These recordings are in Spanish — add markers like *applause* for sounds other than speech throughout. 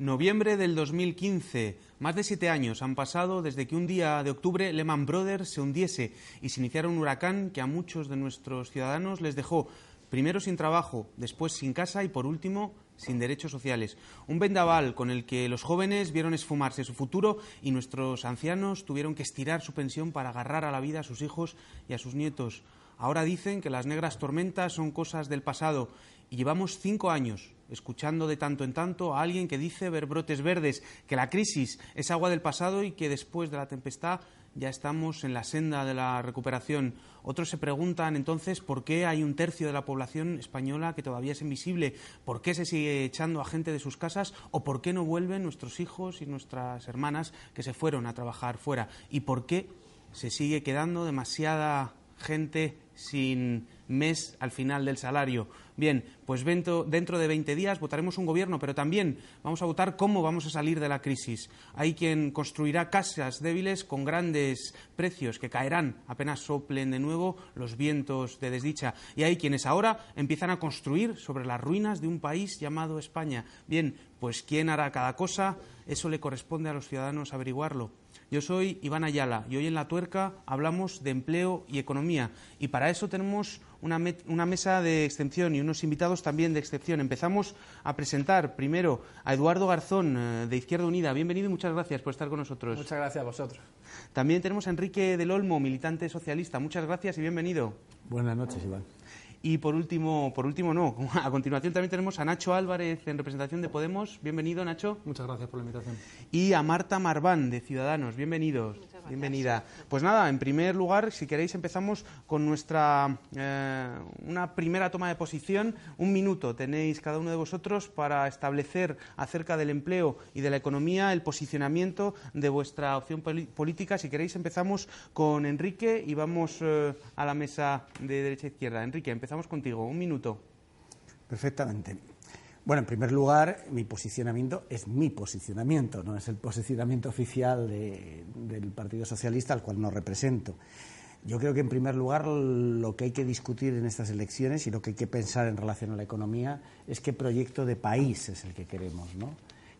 Noviembre del 2015. Más de siete años han pasado desde que un día de octubre Lehman Brothers se hundiese y se iniciara un huracán que a muchos de nuestros ciudadanos les dejó primero sin trabajo, después sin casa y por último sin derechos sociales. Un vendaval con el que los jóvenes vieron esfumarse su futuro y nuestros ancianos tuvieron que estirar su pensión para agarrar a la vida a sus hijos y a sus nietos. Ahora dicen que las negras tormentas son cosas del pasado y llevamos cinco años escuchando de tanto en tanto a alguien que dice ver brotes verdes, que la crisis es agua del pasado y que después de la tempestad ya estamos en la senda de la recuperación. Otros se preguntan entonces por qué hay un tercio de la población española que todavía es invisible, por qué se sigue echando a gente de sus casas o por qué no vuelven nuestros hijos y nuestras hermanas que se fueron a trabajar fuera y por qué se sigue quedando demasiada gente sin mes al final del salario. Bien, pues dentro, de 20 días votaremos un gobierno, pero también vamos a votar cómo vamos a salir de la crisis. Hay quien construirá casas débiles con grandes precios que caerán apenas soplen de nuevo los vientos de desdicha. Y hay quienes ahora empiezan a construir sobre las ruinas de un país llamado España. Bien, pues ¿quién hará cada cosa? Eso le corresponde a los ciudadanos averiguarlo. Yo soy Iván Ayala y hoy en La Tuerca hablamos de empleo y economía. Y para eso tenemos una, mesa de excepción y unos invitados también de excepción. Empezamos a presentar primero a Eduardo Garzón eh, de Izquierda Unida. Bienvenido y muchas gracias por estar con nosotros. Muchas gracias a vosotros. También tenemos a Enrique del Olmo, militante socialista. Muchas gracias y bienvenido. Buenas noches, Iván. Y por último, por último no, a continuación también tenemos a Nacho Álvarez en representación de Podemos. Bienvenido, Nacho. Muchas gracias por la invitación. Y a Marta Marván de Ciudadanos. Bienvenidos. Bienvenida. Pues nada, en primer lugar, si queréis, empezamos con nuestra eh, una primera toma de posición. Un minuto tenéis cada uno de vosotros para establecer acerca del empleo y de la economía el posicionamiento de vuestra opción política. Si queréis, empezamos con Enrique y vamos eh, a la mesa de derecha a izquierda. Enrique, empezamos contigo. Un minuto. Perfectamente. Bueno, en primer lugar, mi posicionamiento es mi posicionamiento, no es el posicionamiento oficial del Partido Socialista al cual no represento. Yo creo que, en primer lugar, lo que hay que discutir en estas elecciones y lo que hay que pensar en relación a la economía es qué proyecto de país es el que queremos, ¿no?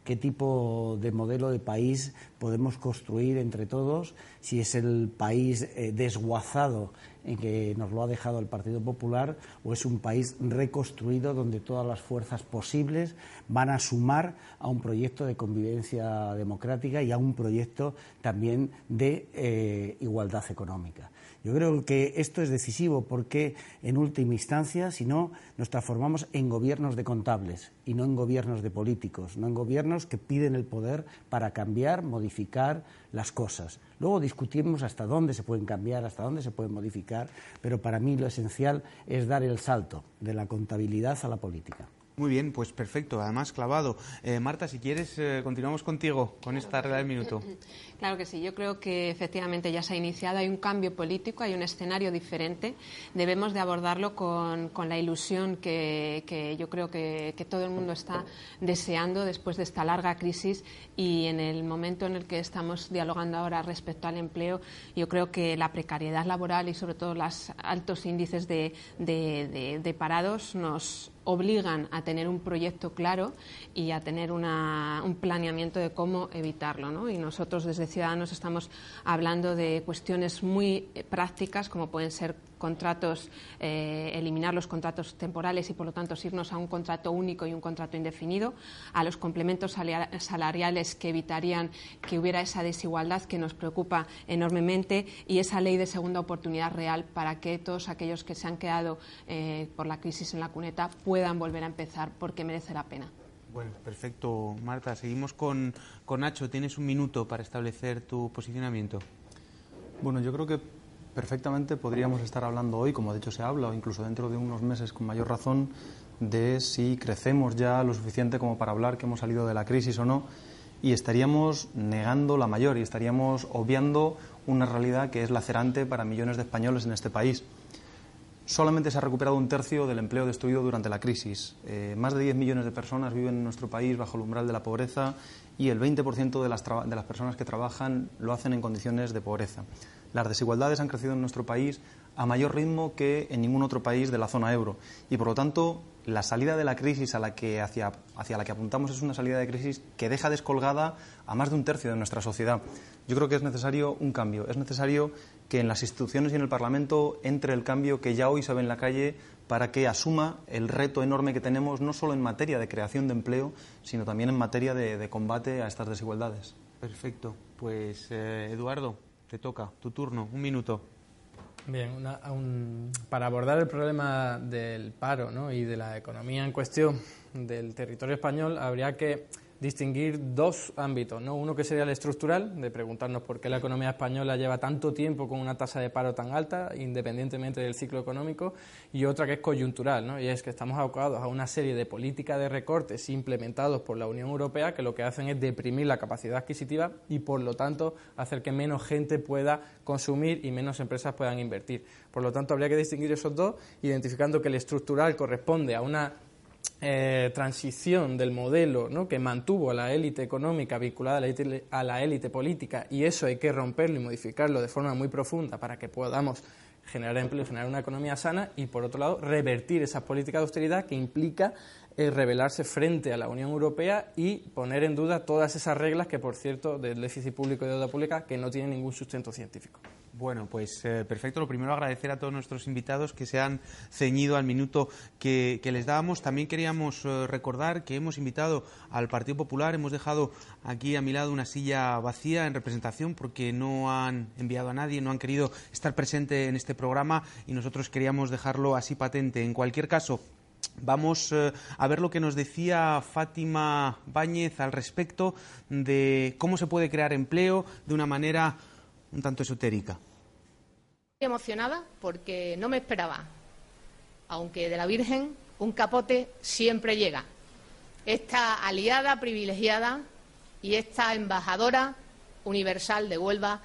qué tipo de modelo de país podemos construir entre todos, si es el país eh, desguazado en que nos lo ha dejado el Partido Popular o es un país reconstruido donde todas las fuerzas posibles van a sumar a un proyecto de convivencia democrática y a un proyecto también de eh, igualdad económica. Yo creo que esto es decisivo porque, en última instancia, si no, nos transformamos en gobiernos de contables y no en gobiernos de políticos, no en gobiernos que piden el poder para cambiar, modificar las cosas. Luego discutimos hasta dónde se pueden cambiar, hasta dónde se pueden modificar, pero para mí lo esencial es dar el salto de la contabilidad a la política. Muy bien, pues perfecto, además clavado. Eh, Marta, si quieres, eh, continuamos contigo con esta regla del minuto. Claro que sí, yo creo que efectivamente ya se ha iniciado, hay un cambio político, hay un escenario diferente. Debemos de abordarlo con, con la ilusión que, yo creo que, todo el mundo está deseando después de esta larga crisis y en el momento en el que estamos dialogando ahora respecto al empleo, yo creo que la precariedad laboral y sobre todo los altos índices de, de parados nos obligan a tener un proyecto claro y a tener un planeamiento de cómo evitarlo. ¿no? Y nosotros desde Ciudadanos estamos hablando de cuestiones muy prácticas como pueden ser contratos, eh, eliminar los contratos temporales y, por lo tanto, irnos a un contrato único y un contrato indefinido, a los complementos salariales que evitarían que hubiera esa desigualdad que nos preocupa enormemente y esa ley de segunda oportunidad real para que todos aquellos que se han quedado eh, por la crisis en la cuneta puedan volver a empezar porque merece la pena. Bueno, perfecto, Marta. Seguimos con, con Nacho. Tienes un minuto para establecer tu posicionamiento. Bueno, yo creo que perfectamente podríamos estar hablando hoy, como de hecho se habla, o incluso dentro de unos meses con mayor razón, de si crecemos ya lo suficiente como para hablar que hemos salido de la crisis o no, y estaríamos negando la mayor y estaríamos obviando una realidad que es lacerante para millones de españoles en este país. Solamente se ha recuperado un tercio del empleo destruido durante la crisis. Eh, más de 10 millones de personas viven en nuestro país bajo el umbral de la pobreza y el 20% de las, de las personas que trabajan lo hacen en condiciones de pobreza. Las desigualdades han crecido en nuestro país a mayor ritmo que en ningún otro país de la zona euro. Y por lo tanto, la salida de la crisis a la que, hacia, hacia la que apuntamos es una salida de crisis que deja descolgada a más de un tercio de nuestra sociedad. Yo creo que es necesario un cambio. Es necesario que en las instituciones y en el Parlamento entre el cambio que ya hoy se ve en la calle para que asuma el reto enorme que tenemos no solo en materia de creación de empleo, sino también en materia de, combate a estas desigualdades. Perfecto. Pues eh, Eduardo, te toca, tu turno, un minuto. Bien, para abordar el problema del paro y de la economía en cuestión del territorio español, habría que distinguir dos ámbitos, ¿no? Uno que sería el estructural, de preguntarnos por qué la economía española lleva tanto tiempo con una tasa de paro tan alta, independientemente del ciclo económico, y otra que es coyuntural, ¿no? Y es que estamos abocados a una serie de políticas de recortes implementados por la Unión Europea que lo que hacen es deprimir la capacidad adquisitiva y, por lo tanto, hacer que menos gente pueda consumir y menos empresas puedan invertir. Por lo tanto, habría que distinguir esos dos, identificando que el estructural corresponde a una eh, transición del modelo ¿no? que mantuvo a la élite económica vinculada a la élite política y eso hay que romperlo y modificarlo de forma muy profunda para que podamos generar empleo, generar una economía sana y, por otro lado, revertir esas políticas de austeridad que implica rebelarse frente a la Unión Europea y poner en duda todas esas reglas que, por cierto, del déficit público y deuda pública que no tienen ningún sustento científico. Bueno, pues eh, perfecto. Lo primero, agradecer a todos nuestros invitados que se han ceñido al minuto que, les dábamos. También queríamos eh, recordar que hemos invitado al Partido Popular. Hemos dejado aquí a mi lado una silla vacía en representación porque no han enviado a nadie, no han querido estar presente en este programa y nosotros queríamos dejarlo así patente. En cualquier caso, Vamos eh, a ver lo que nos decía Fátima Báñez al respecto de cómo se puede crear empleo de una manera un tanto esotérica emocionada porque no me esperaba, aunque de la Virgen un capote siempre llega. Esta aliada privilegiada y esta embajadora universal de Huelva,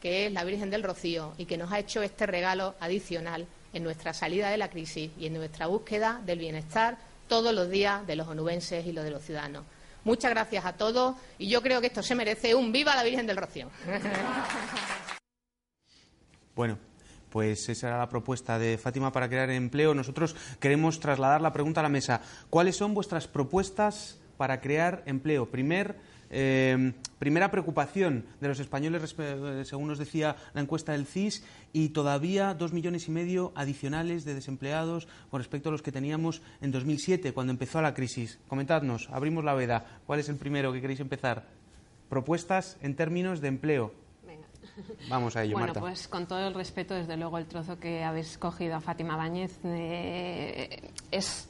que es la Virgen del Rocío y que nos ha hecho este regalo adicional en nuestra salida de la crisis y en nuestra búsqueda del bienestar todos los días de los onubenses y los de los ciudadanos. Muchas gracias a todos y yo creo que esto se merece un viva la Virgen del Rocío. *laughs* Bueno, pues esa era la propuesta de Fátima para crear empleo. Nosotros queremos trasladar la pregunta a la mesa. ¿Cuáles son vuestras propuestas para crear empleo? Primer, eh, primera preocupación de los españoles, según nos decía la encuesta del CIS, y todavía dos millones y medio adicionales de desempleados con respecto a los que teníamos en 2007, cuando empezó la crisis. Comentadnos, abrimos la veda. ¿Cuál es el primero que queréis empezar? Propuestas en términos de empleo. *laughs* Vamos a ello, bueno, pues con todo el respeto, desde luego el trozo que habéis cogido a Fátima Báñez eh, es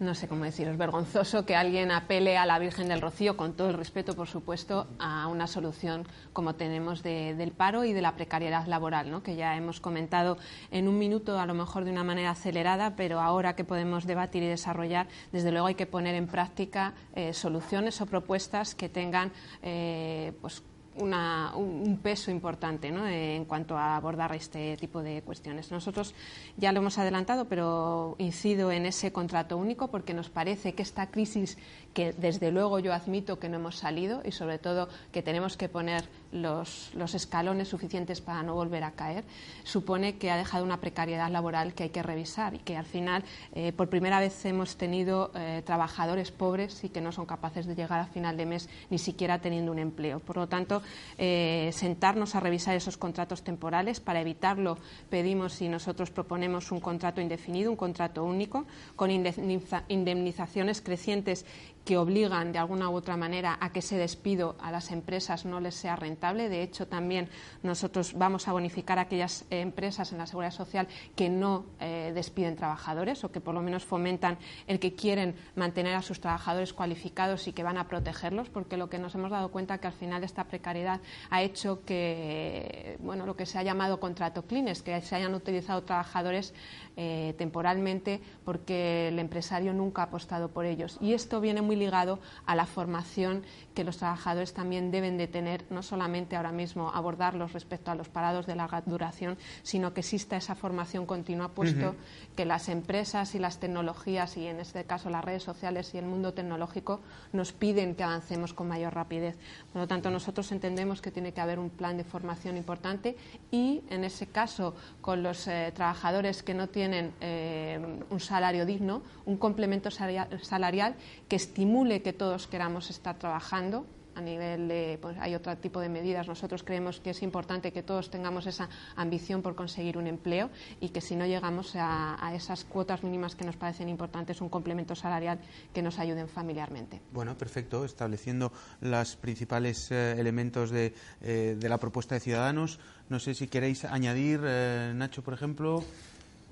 no sé cómo deciros, vergonzoso que alguien apele a la Virgen del Rocío, con todo el respeto, por supuesto, a una solución como tenemos del paro y de la precariedad laboral, ¿no? que ya hemos comentado en un minuto, a lo mejor de una manera acelerada, pero ahora que podemos debatir y desarrollar, desde luego hay que poner en práctica eh, soluciones o propuestas que tengan eh, pues, un peso importante en cuanto a abordar este tipo de cuestiones. Nosotros ya lo hemos adelantado, pero incido en ese contrato único porque nos parece que esta crisis que desde luego yo admito que no hemos salido y sobre todo que tenemos que poner los, escalones suficientes para no volver a caer, supone que ha dejado una precariedad laboral que hay que revisar y que al final eh, por primera vez hemos tenido eh, trabajadores pobres y que no son capaces de llegar a final de mes ni siquiera teniendo un empleo. Por lo tanto, eh, sentarnos a revisar esos contratos temporales. Para evitarlo, pedimos y nosotros proponemos un contrato indefinido, un contrato único, con indemnizaciones crecientes que obligan de alguna u otra manera a que ese despido a las empresas no les sea rentable. De hecho, también nosotros vamos a bonificar a aquellas empresas en la seguridad social que no eh, despiden trabajadores o que por lo menos fomentan el que quieren mantener a sus trabajadores cualificados y que van a protegerlos, porque lo que nos hemos dado cuenta es que al final esta precariedad ha hecho que bueno, lo que se ha llamado contrato clines, que se hayan utilizado trabajadores eh, temporalmente porque el empresario nunca ha apostado por ellos. Y esto viene ligado a la formación que los trabajadores también deben de tener, no solamente ahora mismo abordarlos respecto a los parados de larga duración, sino que exista esa formación continua, puesto que las empresas y las tecnologías, y en este caso las redes sociales y el mundo tecnológico, nos piden que avancemos con mayor rapidez. Por lo tanto, nosotros entendemos que tiene que haber un plan de formación importante y, en ese caso, con los eh, trabajadores que no tienen eh, un salario digno, un complemento salarial que estimule que todos queramos estar trabajando a nivel de, pues hay otro tipo de medidas. Nosotros creemos que es importante que todos tengamos esa ambición por conseguir un empleo y que si no llegamos a, esas cuotas mínimas que nos parecen importantes, un complemento salarial que nos ayuden familiarmente. Bueno, perfecto. Estableciendo los principales eh, elementos de, eh, de, la propuesta de Ciudadanos. No sé si queréis añadir, eh, Nacho, por ejemplo.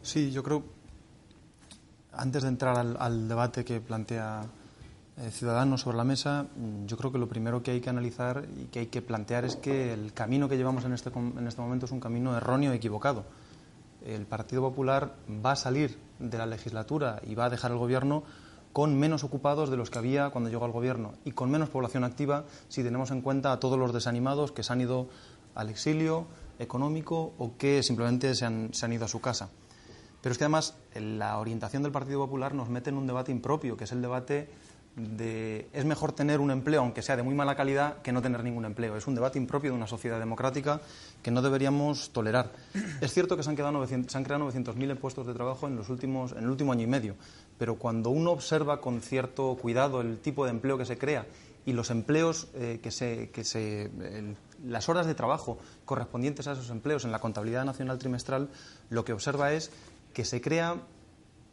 Sí, yo creo, antes de entrar al debate que plantea eh, ciudadanos sobre la mesa, mm, yo creo que lo primero que hay que analizar y que hay que plantear es que el camino que llevamos en este, en este momento es un camino erróneo equivocado. El Partido Popular va a salir de la legislatura y va a dejar el gobierno con menos ocupados de los que había cuando llegó al gobierno y con menos población activa si tenemos en cuenta a todos los desanimados que se han ido al exilio económico o que simplemente se han, se han ido a su casa. Pero es que además la orientación del Partido Popular nos mete en un debate impropio, que es el debate de es mejor tener un empleo, aunque sea de muy mala calidad, que no tener ningún empleo. Es un debate impropio de una sociedad democrática que no deberíamos tolerar. Es cierto que se han, quedado se han creado 900.000 puestos de trabajo en, los últimos, en el último año y medio, pero cuando uno observa con cierto cuidado el tipo de empleo que se crea y los empleos eh, que se, que se las horas de trabajo correspondientes a esos empleos en la contabilidad nacional trimestral, lo que observa es que se crea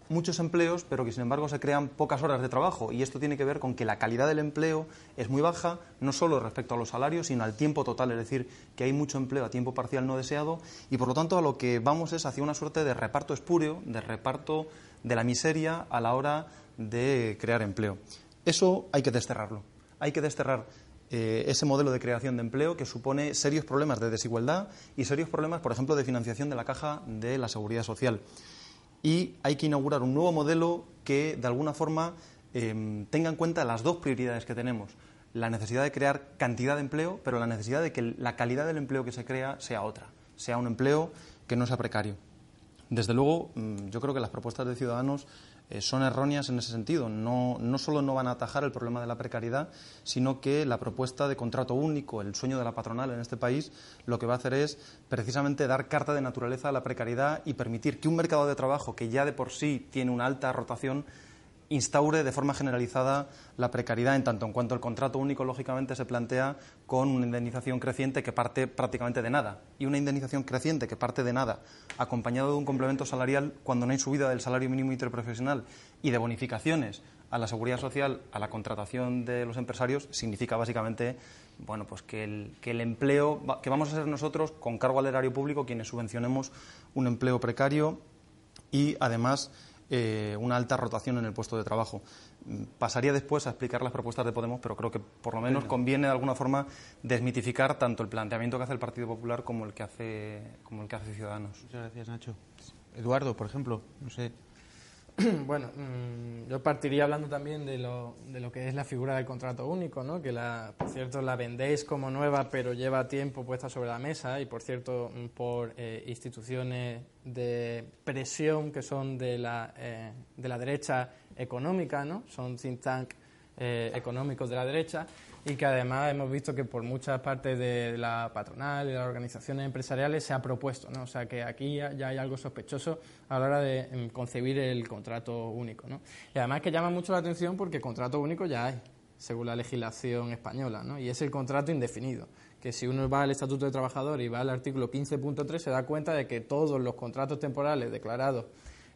muchos empleos, pero que sin embargo se crean pocas horas de trabajo. Y esto tiene que ver con que la calidad del empleo es muy baja, no solo respecto a los salarios, sino al tiempo total, es decir, que hay mucho empleo a tiempo parcial no deseado. Y por lo tanto, a lo que vamos es hacia una suerte de reparto espúreo, de reparto de la miseria a la hora de crear empleo. Eso hay que desterrarlo. Hay que desterrar eh, ese modelo de creación de empleo que supone serios problemas de desigualdad y serios problemas, por ejemplo, de financiación de la caja de la seguridad social y hay que inaugurar un nuevo modelo que, de alguna forma, em, tenga en cuenta las dos prioridades que tenemos. La necesidad de crear cantidad de empleo, pero la necesidad de que la calidad del empleo que se crea sea otra, sea un empleo que no sea precario. Desde luego, mm, yo creo que las propuestas de Ciudadanos eh, son erróneas en ese sentido. No, no solo no van a atajar el problema de la precariedad, sino que la propuesta de contrato único, el sueño de la patronal en este país, lo que va a hacer es precisamente dar carta de naturaleza a la precariedad y permitir que un mercado de trabajo que ya de por sí tiene una alta rotación instaure de forma generalizada la precariedad en tanto en cuanto el contrato único lógicamente se plantea con una indemnización creciente que parte prácticamente de nada. Y una indemnización creciente que parte de nada acompañado de un complemento salarial cuando no hay subida del salario mínimo interprofesional y de bonificaciones a la seguridad social, a la contratación de los empresarios significa básicamente bueno, pues que el, que el empleo que vamos a ser nosotros con cargo al erario público quienes subvencionemos un empleo precario y además eh, una alta rotación en el puesto de trabajo. Pasaría después a explicar las propuestas de Podemos, pero creo que por lo menos conviene de alguna forma desmitificar tanto el planteamiento que hace el Partido Popular como el que hace, como el que hace Ciudadanos. Muchas gracias, Nacho. Eduardo, por ejemplo, no sé, *clears throat* Bueno, mm, yo partiría hablando también de lo, de lo que es la figura del contrato único, ¿no? que la, por cierto la vendéis como nueva, pero lleva tiempo puesta sobre la mesa y por cierto mm, por eh, instituciones de presión que son de la, eh, de la derecha económica, ¿no? son think tank eh, económicos de la derecha y que además hemos visto que por muchas partes de la patronal y de las organizaciones empresariales se ha propuesto, ¿no? O sea que aquí ya, hay algo sospechoso a la hora de em, concebir el contrato único, ¿no? Y además que llama mucho la atención porque contrato único ya hay, según la legislación española, ¿no? Y es el contrato indefinido que si uno va al Estatuto de Trabajador y va al artículo 15.3 se da cuenta de que todos los contratos temporales declarados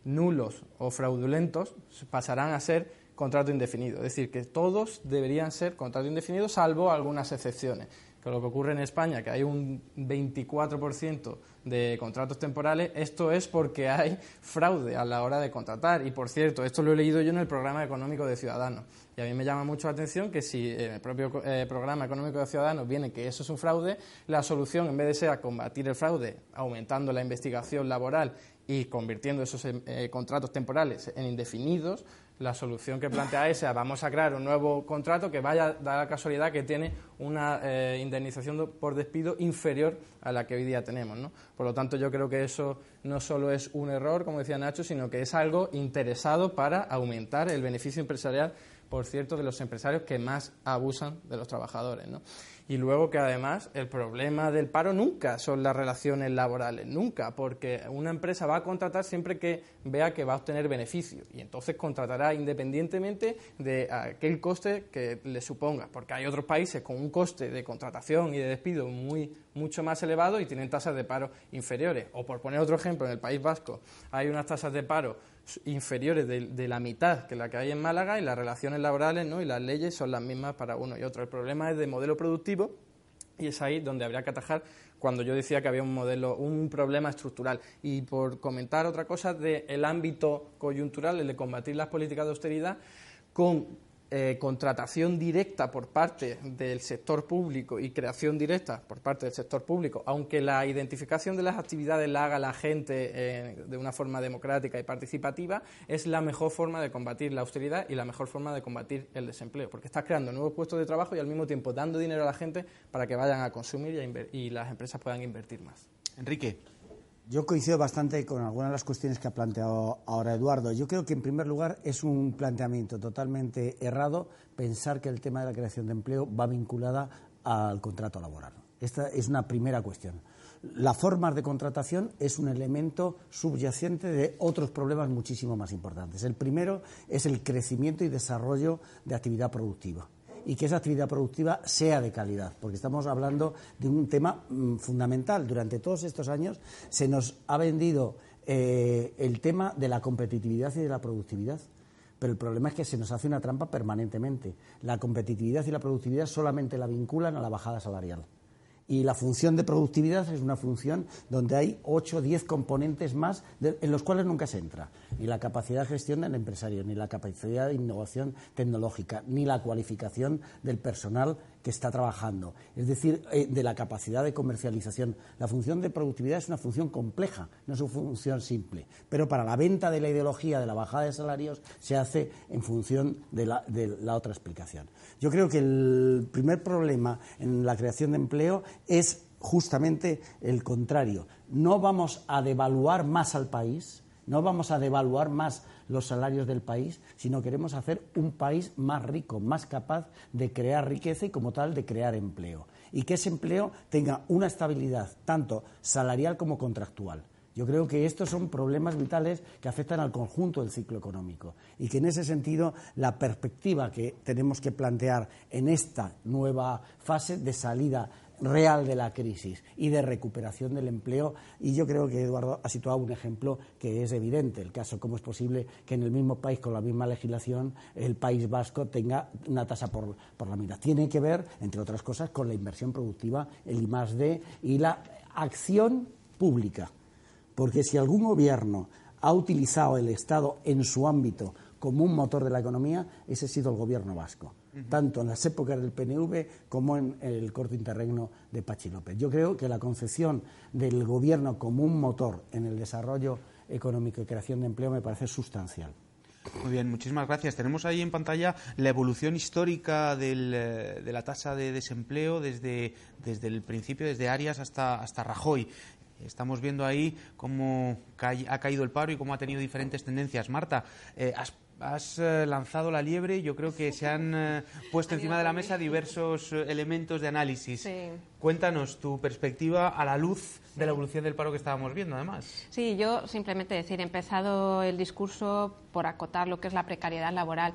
nulos o fraudulentos pasarán a ser contrato indefinido. Es decir, que todos deberían ser contrato indefinido, salvo algunas excepciones. Que lo que ocurre en España, que hay un 24% de contratos temporales, esto es porque hay fraude a la hora de contratar. Y por cierto, esto lo he leído yo en el programa económico de Ciudadanos. Y a mí me llama mucho la atención que si en el propio eh, programa económico de Ciudadanos viene que eso es un fraude, la solución, en vez de ser combatir el fraude, aumentando la investigación laboral y convirtiendo esos eh, contratos temporales en indefinidos, la solución que plantea esa, vamos a crear un nuevo contrato que vaya a dar la casualidad que tiene una eh, indemnización por despido inferior a la que hoy día tenemos. ¿no? Por lo tanto, yo creo que eso no solo es un error, como decía Nacho, sino que es algo interesado para aumentar el beneficio empresarial, por cierto, de los empresarios que más abusan de los trabajadores. ¿no? Y luego que además el problema del paro nunca son las relaciones laborales, nunca, porque una empresa va a contratar siempre que vea que va a obtener beneficios y entonces contratará independientemente de aquel coste que le suponga, porque hay otros países con un coste de contratación y de despido muy mucho más elevado y tienen tasas de paro inferiores. O por poner otro ejemplo, en el País Vasco hay unas tasas de paro inferiores de, la mitad que la que hay en Málaga y las relaciones laborales ¿no? y las leyes son las mismas para uno y otro. El problema es de modelo productivo y es ahí donde habría que atajar cuando yo decía que había un modelo, un problema estructural. Y por comentar otra cosa del ámbito coyuntural, el de combatir las políticas de austeridad, con eh, contratación directa por parte del sector público y creación directa por parte del sector público, aunque la identificación de las actividades la haga la gente eh, de una forma democrática y participativa, es la mejor forma de combatir la austeridad y la mejor forma de combatir el desempleo, porque estás creando nuevos puestos de trabajo y al mismo tiempo dando dinero a la gente para que vayan a consumir y, y las empresas puedan invertir más. Enrique. Yo coincido bastante con algunas de las cuestiones que ha planteado ahora Eduardo. Yo creo que, en primer lugar, es un planteamiento totalmente errado pensar que el tema de la creación de empleo va vinculada al contrato laboral. Esta es una primera cuestión. La forma de contratación es un elemento subyacente de otros problemas muchísimo más importantes. El primero es el crecimiento y desarrollo de actividad productiva y que esa actividad productiva sea de calidad, porque estamos hablando de un tema mm, fundamental. Durante todos estos años se nos ha vendido eh, el tema de la competitividad y de la productividad. Pero el problema es que se nos hace una trampa permanentemente. La competitividad y la productividad solamente la vinculan a la bajada salarial. Y la función de productividad es una función donde hay 8 o 10 componentes más en los cuales nunca se entra. Ni la capacidad de gestión del empresario, ni la capacidad de innovación tecnológica, ni la cualificación del personal que está trabajando. Es decir, eh, de la capacidad de comercialización. La función de productividad es una función compleja, no es una función simple. Pero para la venta de la ideología de la bajada de salarios se hace en función de la, de la otra explicación. Yo creo que el primer problema en la creación de empleo es justamente el contrario. No vamos a devaluar más al país, no vamos a devaluar más los salarios del país, sino queremos hacer un país más rico, más capaz de crear riqueza y como tal de crear empleo. Y que ese empleo tenga una estabilidad tanto salarial como contractual. Yo creo que estos son problemas vitales que afectan al conjunto del ciclo económico y que en ese sentido la perspectiva que tenemos que plantear en esta nueva fase de salida real de la crisis y de recuperación del empleo. Y yo creo que Eduardo ha situado un ejemplo que es evidente, el caso cómo es posible que en el mismo país, con la misma legislación, el País Vasco tenga una tasa por, por la mitad. Tiene que ver, entre otras cosas, con la inversión productiva, el I y la acción pública porque si algún gobierno ha utilizado el Estado en su ámbito como un motor de la economía, ese ha sido el gobierno vasco, tanto en las épocas del PNV como en el corto interregno de Pachi López. Yo creo que la concepción del gobierno como un motor en el desarrollo económico y creación de empleo me parece sustancial. Muy bien, muchísimas gracias. Tenemos ahí en pantalla la evolución histórica eh, de la tasa de desempleo desde, desde el principio, desde Arias hasta, hasta Rajoy. Estamos viendo ahí cómo ha caído el paro y cómo ha tenido diferentes tendencias. Marta, eh, has, eh, lanzado la liebre y yo creo que se han eh, puesto *laughs* encima de la mesa diversos elementos de análisis. Cuéntanos tu perspectiva a la luz de la evolución del paro que estábamos viendo, además. Sí, yo simplemente decir, he empezado el discurso por acotar lo que es la precariedad laboral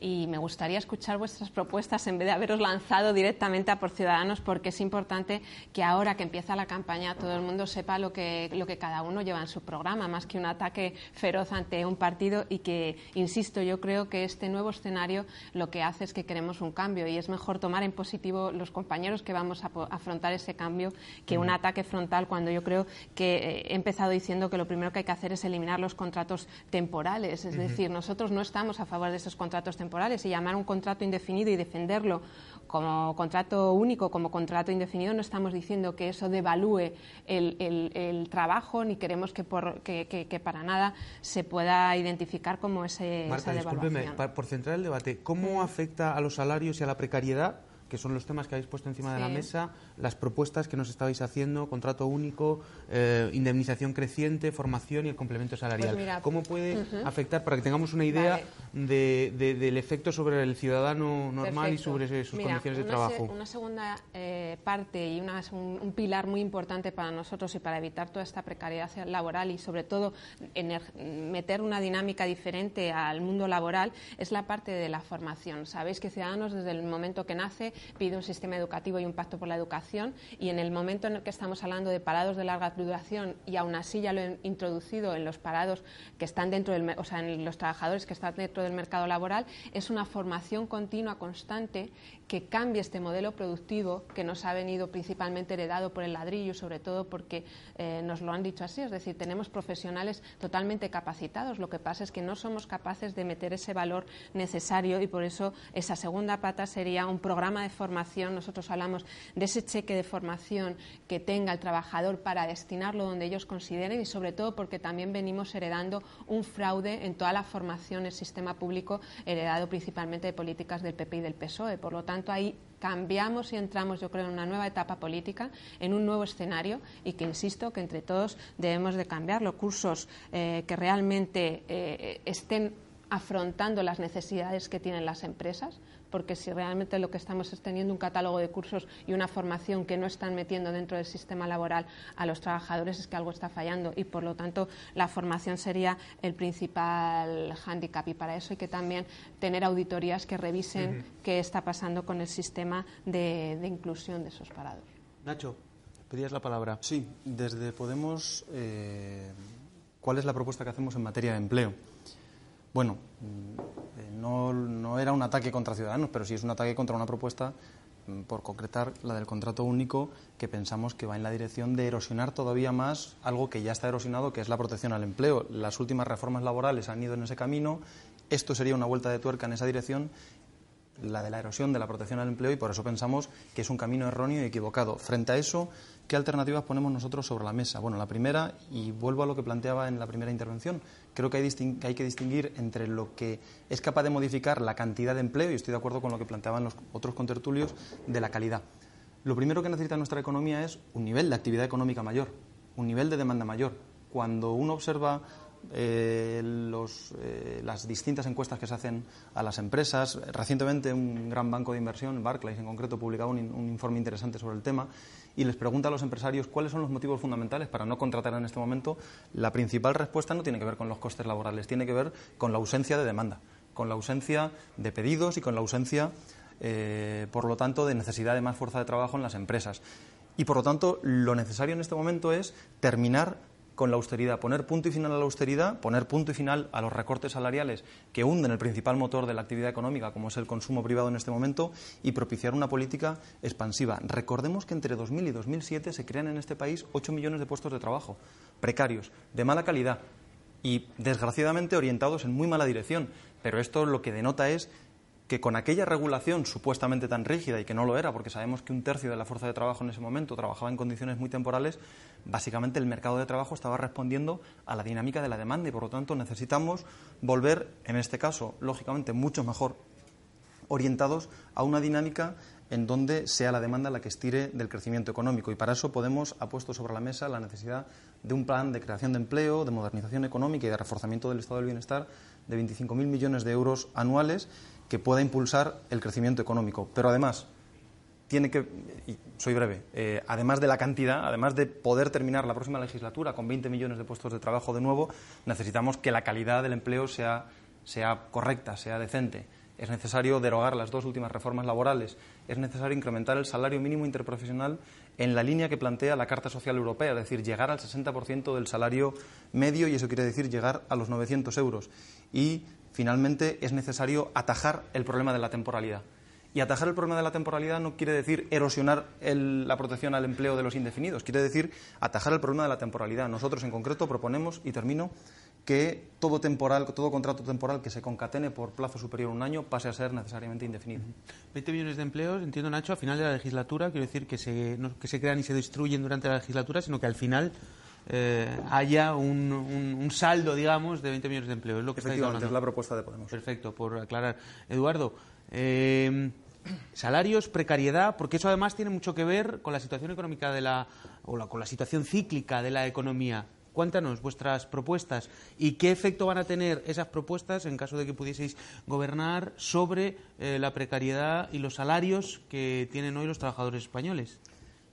y me gustaría escuchar vuestras propuestas en vez de haberos lanzado directamente a por Ciudadanos, porque es importante que ahora que empieza la campaña todo el mundo sepa lo que, lo que cada uno lleva en su programa, más que un ataque feroz ante un partido y que, insisto, yo creo que este nuevo escenario lo que hace es que queremos un cambio y es mejor tomar en positivo los compañeros que vamos a afrontar ese cambio que un ataque frontal cuando yo creo que eh, he empezado diciendo que lo primero que hay que hacer es eliminar los contratos temporales. Es decir, nosotros no estamos a favor de esos contratos temporales temporales y llamar un contrato indefinido y defenderlo como contrato único, como contrato indefinido, no estamos diciendo que eso devalúe el, trabajo ni queremos que, por, que, para nada se pueda identificar como ese, Marta, esa devaluación. por centrar el debate, ¿cómo afecta a los salarios y a la precariedad? Que son los temas que habéis puesto encima de la mesa, las propuestas que nos estabais haciendo, contrato único, eh, indemnización creciente, formación y el complemento salarial. Pues ¿Cómo puede afectar, para que tengamos una idea de, del efecto sobre el ciudadano normal y sobre sus condiciones de trabajo? una segunda eh, parte y una, un, pilar muy importante para nosotros y para evitar toda esta precariedad laboral y sobre todo meter una dinámica diferente al mundo laboral es la parte de la formación. Sabéis que Ciudadanos desde el momento que nace pide un sistema educativo y un pacto por la educación y en el momento en el que estamos hablando de parados de larga duración y aún así ya lo he introducido en los parados que están dentro del, o sea, en los trabajadores que están dentro del mercado laboral, es una formación continua, constante, que cambie este modelo productivo que nos ha venido principalmente heredado por el ladrillo, sobre todo porque eh, nos lo han dicho así, es decir, tenemos profesionales totalmente capacitados, lo que pasa es que no somos capaces de meter ese valor necesario y por eso esa segunda pata sería un programa de formación, nosotros hablamos de ese cheque de formación que tenga el trabajador para destinarlo donde ellos consideren y sobre todo porque también venimos heredando un fraude en toda la formación del sistema público heredado principalmente de políticas del PP y del PSOE. Por lo ahí cambiamos y entramos, yo creo, en una nueva etapa política, en un nuevo escenario y que, insisto, que entre todos debemos de cambiar los cursos eh, que realmente eh, estén afrontando las necesidades que tienen las empresas, porque si realmente lo que estamos es teniendo un catálogo de cursos y una formación que no están metiendo dentro del sistema laboral a los trabajadores es que algo está fallando y por lo tanto la formación sería el principal hándicap y para eso hay que también tener auditorías que revisen qué está pasando con el sistema de, inclusión de esos parados. Nacho, pedías la palabra. Sí, desde Podemos, eh, ¿cuál es la propuesta que hacemos en materia de empleo? Bueno, no, era un ataque contra Ciudadanos, pero sí es un ataque contra una propuesta, mm, por concretar la del contrato único, que pensamos que va en la dirección de erosionar todavía más algo que ya está erosionado, que es la protección al empleo. Las últimas reformas laborales han ido en ese camino. Esto sería una vuelta de tuerca en esa dirección la de la erosión de la protección al empleo y por eso pensamos que es un camino erróneo y equivocado. Frente a eso, ¿qué alternativas ponemos nosotros sobre la mesa? Bueno, la primera, y vuelvo a lo que planteaba en la primera intervención, creo que hay, que distinguir entre lo que es capaz de modificar la cantidad de empleo, y estoy de acuerdo con lo que planteaban los otros contertulios, de la calidad. Lo primero que necesita nuestra economía es un nivel de actividad económica mayor, un nivel de demanda mayor. Cuando uno observa eh, eh, las distintas encuestas que se hacen a las empresas. Recientemente un gran banco de inversión, Barclays en concreto, publicaba un, un, informe interesante sobre el tema y les pregunta a los empresarios cuáles son los motivos fundamentales para no contratar en este momento. La principal respuesta no tiene que ver con los costes laborales, tiene que ver con la ausencia de demanda, con la ausencia de pedidos y con la ausencia, eh, por lo tanto, de necesidad de más fuerza de trabajo en las empresas. Y, por lo tanto, lo necesario en este momento es terminar con la austeridad, poner punto y final a la austeridad, poner punto y final a los recortes salariales que hunden el principal motor de la actividad económica, como es el consumo privado en este momento, y propiciar una política expansiva. Recordemos que entre 2000 y 2007 se crean en este país 8 millones de puestos de trabajo, precarios, de mala calidad y, desgraciadamente, orientados en muy mala dirección. Pero esto lo que denota es que con aquella regulación supuestamente tan rígida y que no lo era, porque sabemos que un tercio de la fuerza de trabajo en ese momento trabajaba en condiciones muy temporales, básicamente el mercado de trabajo estaba respondiendo a la dinámica de la demanda y por lo tanto necesitamos volver, en este caso, lógicamente, mucho mejor orientados a una dinámica en donde sea la demanda la que estire del crecimiento económico. Y para eso Podemos ha puesto sobre la mesa la necesidad de un plan de creación de empleo, de modernización económica y de reforzamiento del estado del bienestar de 25.000 millones de euros anuales que pueda impulsar el crecimiento económico. Pero además, tiene que, y soy breve, eh, además de la cantidad, además de poder terminar la próxima legislatura con 20 millones de puestos de trabajo de nuevo, necesitamos que la calidad del empleo sea, sea correcta, sea decente. Es necesario derogar las dos últimas reformas laborales. Es necesario incrementar el salario mínimo interprofesional en la línea que plantea la Carta Social Europea, es decir, llegar al 60% del salario medio y eso quiere decir llegar a los 900 euros. Y finalmente es necesario atajar el problema de la temporalidad. Y atajar el problema de la temporalidad no quiere decir erosionar la protección al empleo de los indefinidos, quiere decir atajar el problema de la temporalidad. Nosotros en concreto proponemos, y termino, que todo temporal, todo contrato temporal que se concatene por plazo superior a un año pase a ser necesariamente indefinido. 20 millones de empleos, entiendo Nacho, a final de la legislatura, quiero decir que se, que se crean y se destruyen durante la legislatura, sino que al final eh, haya un, un, saldo, digamos, de 20 millones de empleos. Es lo que Efectivamente, es la propuesta de Podemos. Perfecto, por aclarar. Eduardo, eh, salarios, precariedad, porque eso además tiene mucho que ver con la situación económica de la, o la, con la situación cíclica de la economía. Cuéntanos vuestras propuestas y qué efecto van a tener esas propuestas en caso de que pudieseis gobernar sobre eh, la precariedad y los salarios que tienen hoy los trabajadores españoles.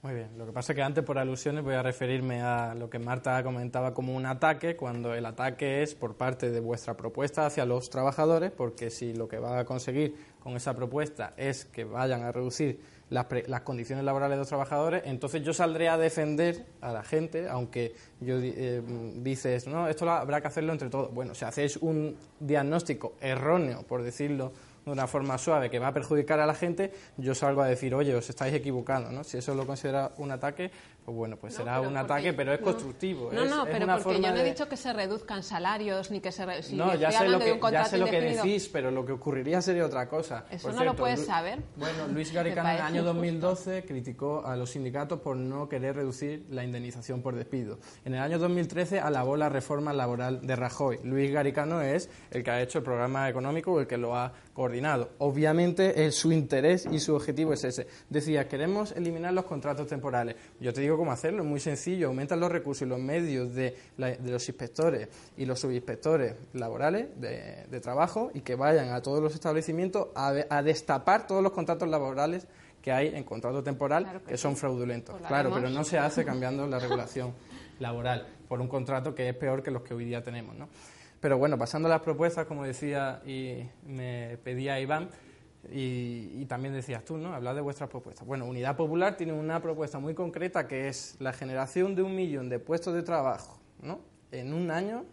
Muy bien, lo que pasa es que antes por alusiones voy a referirme a lo que Marta comentaba como un ataque, cuando el ataque es por parte de vuestra propuesta hacia los trabajadores, porque si lo que va a conseguir con esa propuesta es que vayan a reducir las, las, condiciones laborales de los trabajadores, entonces yo saldré a defender a la gente, aunque yo eh, dices, no, esto habrá que hacerlo entre todos. Bueno, si hacéis un diagnóstico erróneo, por decirlo de una forma suave que va a perjudicar a la gente, yo salgo a decir, oye, os estáis equivocando, ¿no? Si eso lo considera un ataque, pues bueno, pues será un ataque, pero es constructivo. No, no, pero porque yo no he dicho que se reduzcan salarios ni que se... Si no, ya sé, lo que, ya sé lo que decís, pero lo que ocurriría sería otra cosa. Eso no lo puedes saber. Bueno, Luis *laughs* Garicano en el año 2012 criticó a los sindicatos por no querer reducir la indemnización por despido. En el año 2013 alabó la reforma laboral de Rajoy. Luis Garicano es el que ha hecho el programa económico, el que lo ha coordinado. Obviamente, su interés y su objetivo es ese. Decía, queremos eliminar los contratos temporales. Yo te digo cómo hacerlo, es muy sencillo. Aumentan los recursos y los medios de, los inspectores y los subinspectores laborales de, trabajo y que vayan a todos los establecimientos a, destapar todos los contratos laborales que hay en contrato temporal que, son fraudulentos. Claro, pero no se hace *laughs* cambiando la regulación laboral por un contrato que es peor que los que hoy día tenemos. ¿no? Pero bueno, pasando a las propuestas, como decía y me pedía Iván, y, también decías tú, ¿no? Hablar de vuestras propuestas. Bueno, Unidad Popular tiene una propuesta muy concreta que es la generación de un millón de puestos de trabajo, ¿no? En un año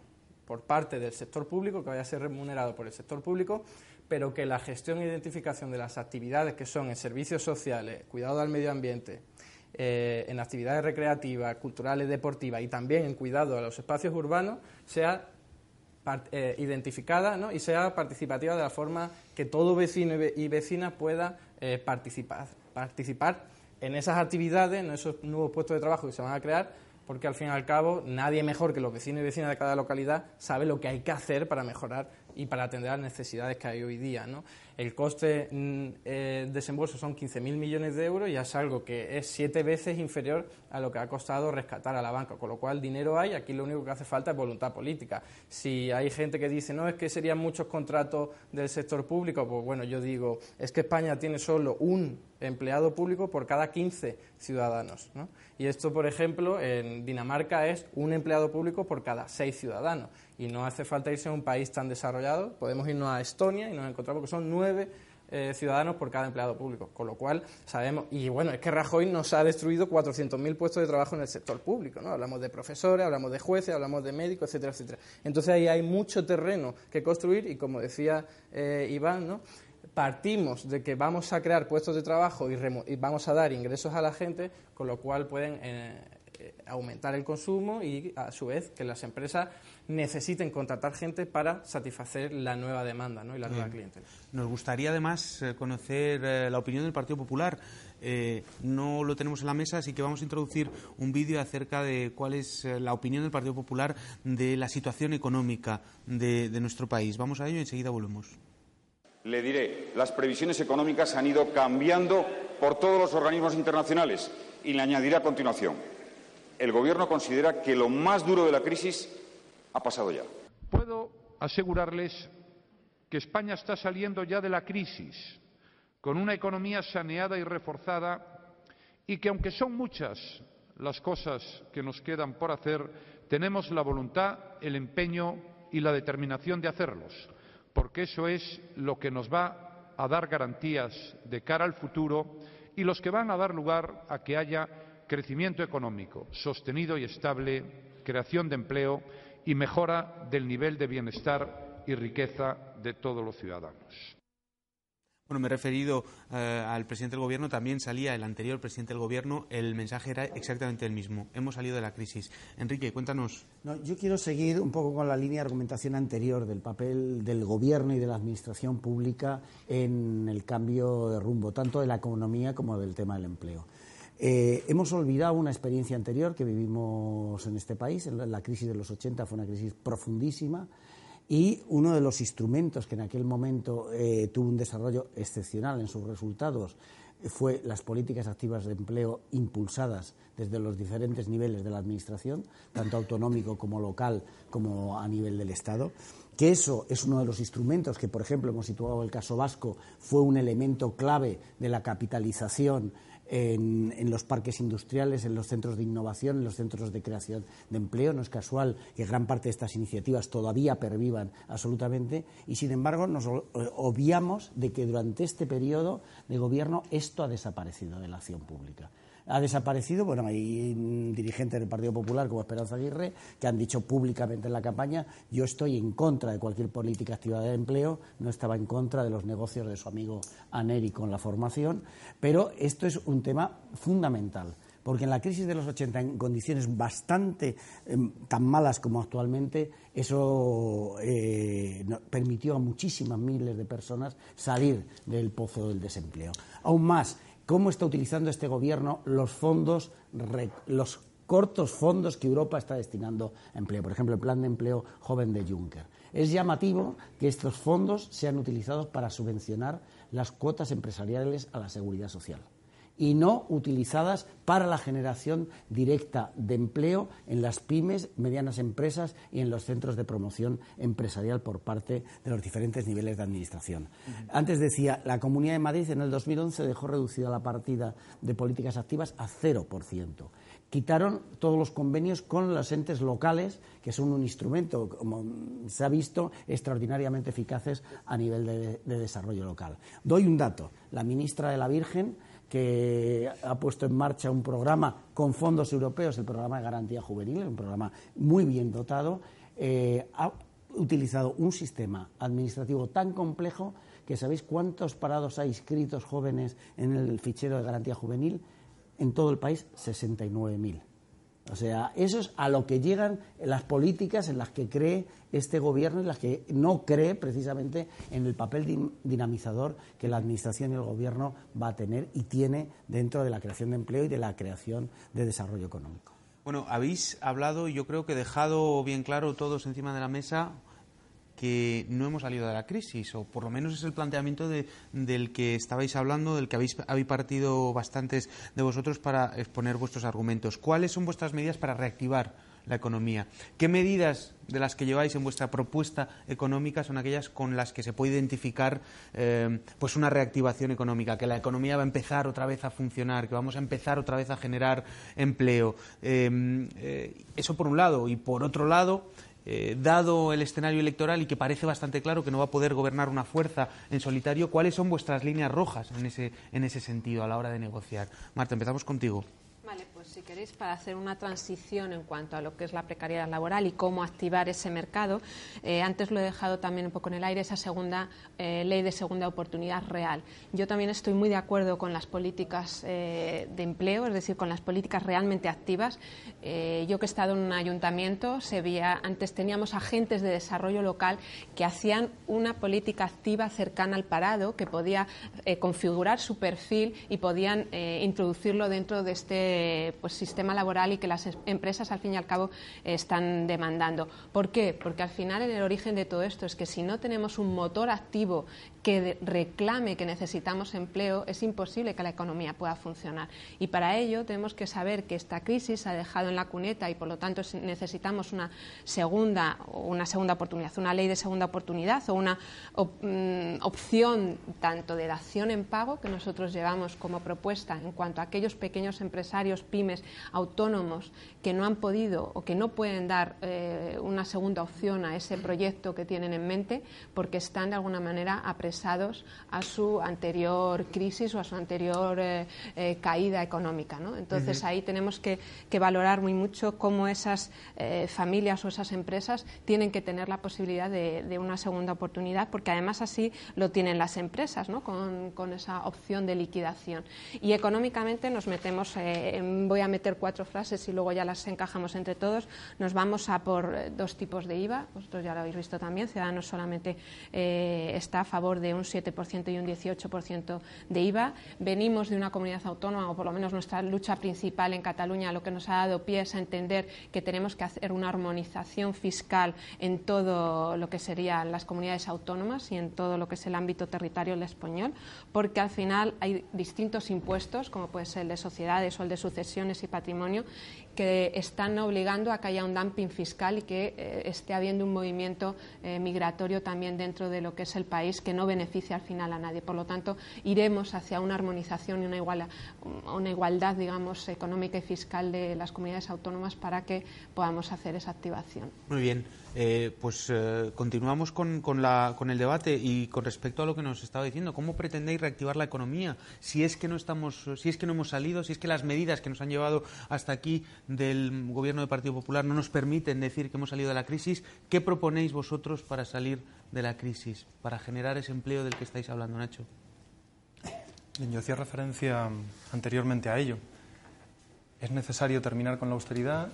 por parte del sector público, que vaya a ser remunerado por el sector público, pero que la gestión e identificación de las actividades que son en servicios sociales, cuidado del medio ambiente, eh, en actividades recreativas, culturales, deportivas y también en cuidado a los espacios urbanos sea eh, identificada ¿no? y sea participativa de la forma que todo vecino y vecina pueda eh, participar, participar en esas actividades, en esos nuevos puestos de trabajo que se van a crear, porque al fin y al cabo nadie mejor que los vecinos y vecinas de cada localidad sabe lo que hay que hacer para mejorar y para atender las necesidades que hay hoy día. ¿no? El coste mm, eh, desembolso son 15.000 millones de euros y es algo que es siete veces inferior a lo que ha costado rescatar a la banca, con lo cual dinero hay, aquí lo único que hace falta es voluntad política. Si hay gente que dice, no, es que serían muchos contratos del sector público, pues bueno, yo digo, es que España tiene solo un empleado público por cada 15 ciudadanos. ¿no? Y esto, por ejemplo, en Dinamarca es un empleado público por cada seis ciudadanos y no hace falta irse a un país tan desarrollado. Podemos irnos a Estonia y nos encontramos que son nueve eh, ciudadanos por cada empleado público, con lo cual sabemos, y bueno, es que Rajoy nos ha destruido 400.000 puestos de trabajo en el sector público, ¿no? Hablamos de profesores, hablamos de jueces, hablamos de médicos, etcétera, etcétera. Entonces ahí hay mucho terreno que construir y como decía eh, Iván, ¿no? Partimos de que vamos a crear puestos de trabajo y, vamos a dar ingresos a la gente, con lo cual pueden eh, aumentar el consumo y a su vez que las empresas necesiten contratar gente para satisfacer la nueva demanda ¿no? y la nueva clientela. Nos gustaría además eh, conocer eh, la opinión del Partido Popular. Eh, no lo tenemos en la mesa, así que vamos a introducir un vídeo acerca de cuál es la opinión del Partido Popular de la situación económica de, de nuestro país. Vamos a ello y enseguida volvemos. Le diré, las previsiones económicas han ido cambiando por todos los organismos internacionales y le añadiré a continuación. El Gobierno considera que lo más duro de la crisis ha pasado ya. Puedo asegurarles que España está saliendo ya de la crisis con una economía saneada y reforzada y que, aunque son muchas las cosas que nos quedan por hacer, tenemos la voluntad, el empeño y la determinación de hacerlos, porque eso es lo que nos va a dar garantías de cara al futuro y los que van a dar lugar a que haya crecimiento económico sostenido y estable, creación de empleo y mejora del nivel de bienestar y riqueza de todos los ciudadanos. Bueno, me he referido eh, al presidente del Gobierno, también salía el anterior presidente del Gobierno, el mensaje era exactamente el mismo. Hemos salido de la crisis. Enrique, cuéntanos. yo quiero seguir un poco con la línea de argumentación anterior del papel del Gobierno y de la Administración pública en el cambio de rumbo, tanto de la economía como del tema del empleo. Eh, hemos olvidado una experiencia anterior que vivimos en este país. La crisis de los 80 fue una crisis profundísima y uno de los instrumentos que en aquel momento eh, tuvo un desarrollo excepcional en sus resultados fue las políticas activas de empleo impulsadas desde los diferentes niveles de la Administración, tanto autonómico como local como a nivel del Estado. Que eso es uno de los instrumentos que, por ejemplo, hemos situado el caso vasco, fue un elemento clave de la capitalización en, los parques industriales, en los centros de innovación, en los centros de creación de empleo. No es casual que gran parte de estas iniciativas todavía pervivan absolutamente y, sin embargo, nos obviamos de que durante este periodo de gobierno esto ha desaparecido de la acción pública ha desaparecido. Bueno, hay dirigentes del Partido Popular como Esperanza Aguirre que han dicho públicamente en la campaña yo estoy en contra de cualquier política activa de empleo, no estaba en contra de los negocios de su amigo Aneri con la formación, pero esto es un tema fundamental porque en la crisis de los 80, en condiciones bastante em, tan malas como actualmente, eso eh, permitió a muchísimas miles de personas salir del pozo del desempleo. Aún más, cómo está utilizando este gobierno los fondos, los cortos fondos que Europa está destinando a empleo. Por ejemplo, el plan de empleo joven de Juncker. Es llamativo que estos fondos sean utilizados para subvencionar las cuotas empresariales a la seguridad social y no utilizadas para la generación directa de empleo en las pymes, medianas empresas y en los centros de promoción empresarial por parte de los diferentes niveles de administración. Antes decía, la Comunidad de Madrid en el 2011 dejó reducida la partida de políticas activas a 0%. Quitaron todos los convenios con los entes locales, que son un instrumento, como se ha visto, extraordinariamente eficaces a nivel de, de desarrollo local. Doy un dato. La ministra de la Virgen que ha puesto en marcha un programa con fondos europeos, el programa de garantía juvenil, un programa muy bien dotado, eh, ha utilizado un sistema administrativo tan complejo que sabéis cuántos parados hay inscritos jóvenes en el fichero de garantía juvenil en todo el país, 69.000. O sea, eso es a lo que llegan las políticas en las que cree este gobierno y las que no cree precisamente en el papel dinamizador que la Administración y el gobierno va a tener y tiene dentro de la creación de empleo y de la creación de desarrollo económico. Bueno, habéis hablado y yo creo que dejado bien claro todos encima de la mesa que no hemos salido de la crisis, o por lo menos es el planteamiento del que estabais hablando, del que habéis, habéis partido bastantes de vosotros para exponer vuestros argumentos. ¿Cuáles son vuestras medidas para reactivar la economía? ¿Qué medidas de las que lleváis en vuestra propuesta económica son aquellas con las que se puede identificar eh, pues una reactivación económica, que la economía va a empezar otra vez a funcionar, que vamos a empezar otra vez a generar empleo? Eh, eh, eso por un lado. Y por otro lado, eh, dado el escenario electoral y que parece bastante claro que no va a poder gobernar una fuerza en solitario, ¿cuáles son vuestras líneas rojas en ese, en ese sentido a la hora de negociar? Marta, empezamos contigo. Vale, pues si queréis, para hacer una transición en cuanto a lo que es la precariedad laboral y cómo activar ese mercado, eh, antes lo he dejado también un poco en el aire, esa segunda eh, ley de segunda oportunidad real. Yo también estoy muy de acuerdo con las políticas eh, de empleo, es decir, con las políticas realmente activas. yo que he estado en un ayuntamiento, se veía, antes teníamos agentes de desarrollo local que hacían una política activa cercana al parado, que podía configurar su perfil y podían introducirlo dentro de este pues, sistema laboral y que las empresas, al fin y al cabo, están demandando. ¿Por qué? Porque al final, en el origen de todo esto es que si no tenemos un motor activo que reclame que necesitamos empleo, es imposible que la economía pueda funcionar. Y para ello tenemos que saber que esta crisis ha dejado en la cuneta y, por lo tanto, necesitamos una segunda, una segunda oportunidad, una ley de segunda oportunidad o una mm, opción tanto de dación en pago que nosotros llevamos como propuesta en cuanto a aquellos pequeños empresarios empresarios pymes autónomos que no han podido o que no pueden dar eh, una segunda opción a ese proyecto que tienen en mente porque están de alguna manera apresados a su anterior crisis o a su anterior eh, eh, caída económica. ¿no? Entonces ahí tenemos que, valorar muy mucho cómo esas familias o esas empresas tienen que tener la posibilidad de, una segunda oportunidad porque además así lo tienen las empresas ¿no? con, con esa opción de liquidación. Y económicamente nos metemos, voy a meter cuatro frases y luego ya las encajamos entre todos, nos vamos a por eh, dos tipos de IVA, vosotros ya lo habéis visto también, Ciudadanos solamente eh, está a favor de un 7% y un 18% de IVA. Venimos de una comunidad autónoma, o por lo menos nuestra lucha principal en Cataluña, lo que nos ha dado pie es a entender que tenemos que hacer una armonización fiscal en todo lo que serían las comunidades autónomas y en todo lo que es el ámbito territorial español, porque al final hay distintos impuestos, como puede ser el de sociedades o el de sucesiones y patrimonio, que están obligando a que haya un dumping fiscal y que eh, esté habiendo un movimiento eh, migratorio también dentro de lo que es el país que no beneficia al final a nadie. Por lo tanto, iremos hacia una armonización y una, una igualdad, digamos, económica y fiscal de las comunidades autónomas para que podamos hacer esa activación. Muy bien. Eh, pues eh, continuamos con, el debate y con respecto a lo que nos estaba diciendo, ¿cómo pretendéis reactivar la economía? Si es que no estamos, si es que no hemos salido, si es que las medidas que nos han llevado hasta aquí del gobierno del Partido Popular no nos permiten decir que hemos salido de la crisis, ¿qué proponéis vosotros para salir de la crisis, para generar ese empleo del que estáis hablando, Nacho? Yo hacía referencia anteriormente a ello. Es necesario terminar con la austeridad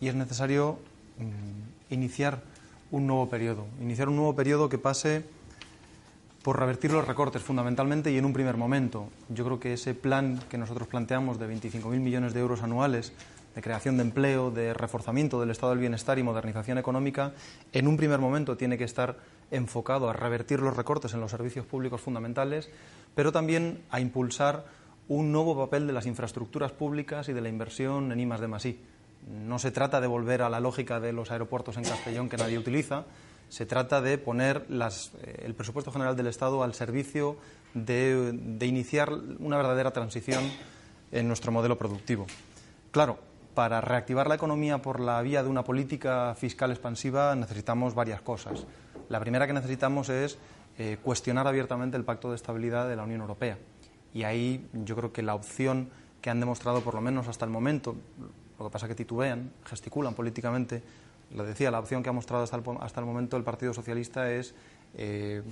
y es necesario Mm, iniciar un nuevo periodo, iniciar un nuevo periodo que pase por revertir los recortes fundamentalmente y en un primer momento. Yo creo que ese plan que nosotros planteamos de 25.000 millones de euros anuales de creación de empleo, de reforzamiento del estado del bienestar y modernización económica, en un primer momento tiene que estar enfocado a revertir los recortes en los servicios públicos fundamentales, pero también a impulsar un nuevo papel de las infraestructuras públicas y de la inversión en I de no se trata de volver a la lógica de los aeropuertos en Castellón que nadie utiliza, se trata de poner eh, el presupuesto general del Estado al servicio de, iniciar una verdadera transición en nuestro modelo productivo. Claro, para reactivar la economía por la vía de una política fiscal expansiva necesitamos varias cosas. La primera que necesitamos es eh, cuestionar abiertamente el pacto de estabilidad de la Unión Europea. Y ahí yo creo que la opción que han demostrado, por lo menos hasta el momento, lo que pasa es que titubean, gesticulan políticamente. Lo decía, la opción que ha mostrado hasta el, hasta el momento el Partido Socialista es eh,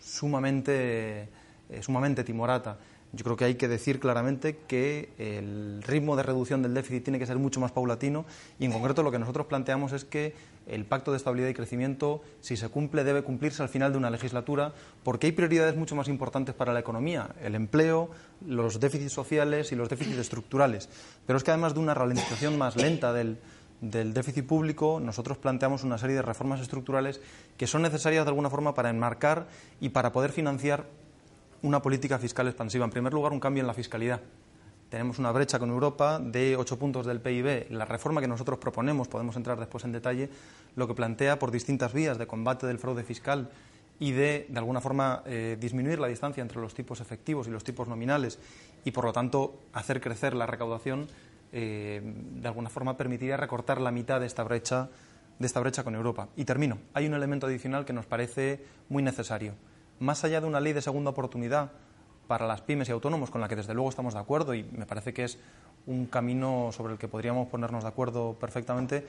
sumamente, eh, sumamente timorata. Yo creo que hay que decir claramente que el ritmo de reducción del déficit tiene que ser mucho más paulatino y en concreto lo que nosotros planteamos es que el pacto de estabilidad y crecimiento, si se cumple, debe cumplirse al final de una legislatura porque hay prioridades mucho más importantes para la economía, el empleo, los déficits sociales y los déficits estructurales. Pero es que además de una ralentización más lenta del, del déficit público, nosotros planteamos una serie de reformas estructurales que son necesarias de alguna forma para enmarcar y para poder financiar una política fiscal expansiva. En primer lugar, un cambio en la fiscalidad. Tenemos una brecha con Europa de ocho puntos del PIB. La reforma que nosotros proponemos, podemos entrar después en detalle, lo que plantea por distintas vías de combate del fraude fiscal y de, de alguna forma, eh, disminuir la distancia entre los tipos efectivos y los tipos nominales y, por lo tanto, hacer crecer la recaudación, eh, de alguna forma permitiría recortar la mitad de esta brecha de esta brecha con Europa. Y termino. Hay un elemento adicional que nos parece muy necesario más allá de una ley de segunda oportunidad para las pymes y autónomos, con la que desde luego estamos de acuerdo y me parece que es un camino sobre el que podríamos ponernos de acuerdo perfectamente,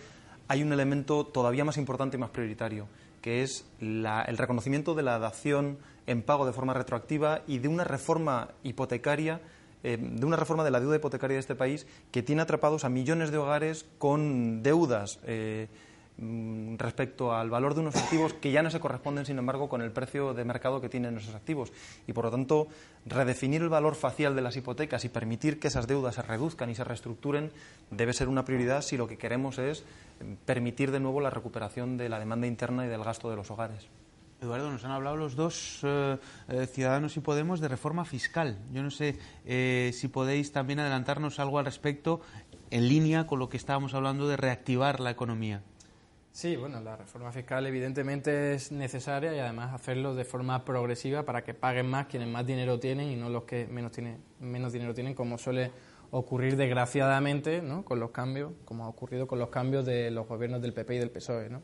hay un elemento todavía más importante y más prioritario, que es el reconocimiento de la dación en pago de forma retroactiva y de una reforma hipotecaria eh, de una reforma de la deuda hipotecaria de este país que tiene atrapados a millones de hogares con deudas eh, respecto al valor de unos activos que ya no se corresponden, sin embargo, con el precio de mercado que tienen esos activos. Y, por lo tanto, redefinir el valor facial de las hipotecas y permitir que esas deudas se reduzcan y se reestructuren debe ser una prioridad si lo que queremos es permitir de nuevo la recuperación de la demanda interna y del gasto de los hogares. Eduardo, nos han hablado los dos eh, eh, Ciudadanos y Podemos de reforma fiscal. Yo no sé eh, si podéis también adelantarnos algo al respecto en línea con lo que estábamos hablando de reactivar la economía. Sí, bueno, la reforma fiscal evidentemente es necesaria y además hacerlo de forma progresiva para que paguen más quienes más dinero tienen y no los que menos, tienen, menos dinero tienen, como suele ocurrir desgraciadamente ¿no? con los cambios, como ha ocurrido con los cambios de los gobiernos del PP y del PSOE. ¿no?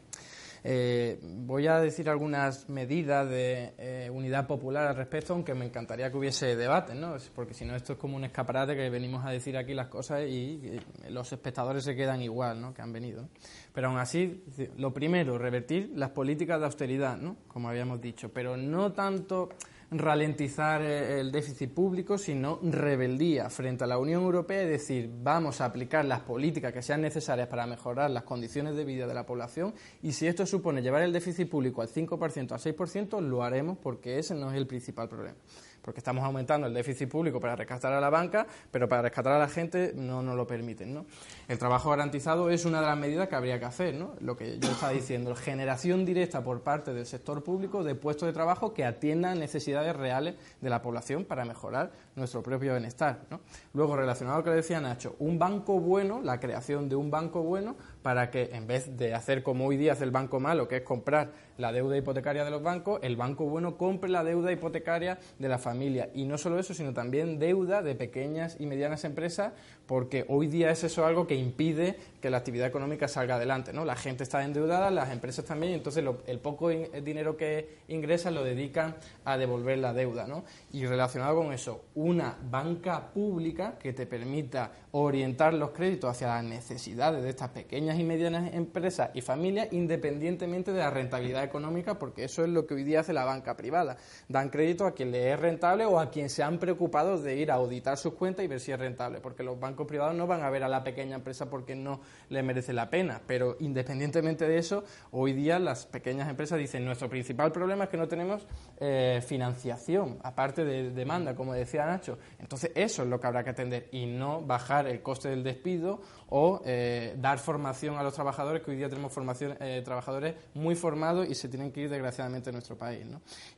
Eh, voy a decir algunas medidas de eh, unidad popular al respecto, aunque me encantaría que hubiese debate, ¿no? porque si no esto es como un escaparate que venimos a decir aquí las cosas y, los espectadores se quedan igual ¿no? que han venido. Pero aún así, lo primero, revertir las políticas de austeridad, ¿no? como habíamos dicho, pero no tanto ralentizar eh, el déficit público, sino rebeldía frente a la Unión Europea y decir vamos a aplicar las políticas que sean necesarias para mejorar las condiciones de vida de la población y si esto supone llevar el déficit público al 5%, al 6%, lo haremos porque ese no es el principal problema porque estamos aumentando el déficit público para rescatar a la banca, pero para rescatar a la gente no nos lo permiten. ¿no? El trabajo garantizado es una de las medidas que habría que hacer, ¿no? lo que yo estaba diciendo, generación directa por parte del sector público de puestos de trabajo que atiendan necesidades reales de la población para mejorar nuestro propio bienestar. ¿no? Luego, relacionado a lo que decía Nacho, un banco bueno, la creación de un banco bueno para que en vez de hacer como hoy día hace el banco malo, que es comprar la deuda hipotecaria de los bancos, el banco bueno compre la deuda hipotecaria de la familia. Y no solo eso, sino también deuda de pequeñas y medianas empresas, porque hoy día es eso algo que impide que la actividad económica salga adelante. ¿no? La gente está endeudada, las empresas también, y entonces el poco dinero que ingresan lo dedican a devolver la deuda. ¿no? Y relacionado con eso, una banca pública que te permita orientar los créditos hacia las necesidades de estas pequeñas y medianas empresas y familias, independientemente de la rentabilidad económica, porque eso es lo que hoy día hace la banca privada. Dan crédito a quien le es rentable o a quien se han preocupado de ir a auditar sus cuentas y ver si es rentable, porque los privados no van a ver a la pequeña empresa porque no le merece la pena. Pero independientemente de eso, hoy día las pequeñas empresas dicen nuestro principal problema es que no tenemos eh, financiación, aparte de demanda, como decía Nacho. Entonces eso es lo que habrá que atender y no bajar el coste del despido o eh, dar formación a los trabajadores, que hoy día tenemos formación, eh, trabajadores muy formados y se tienen que ir desgraciadamente a nuestro país.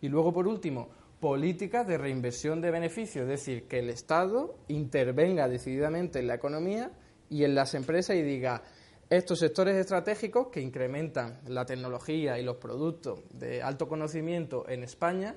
Y luego, por último, políticas de reinversión de beneficios, es decir, que el Estado intervenga decididamente en la economía y en las empresas y diga, estos sectores estratégicos que incrementan la tecnología y los productos de alto conocimiento en España,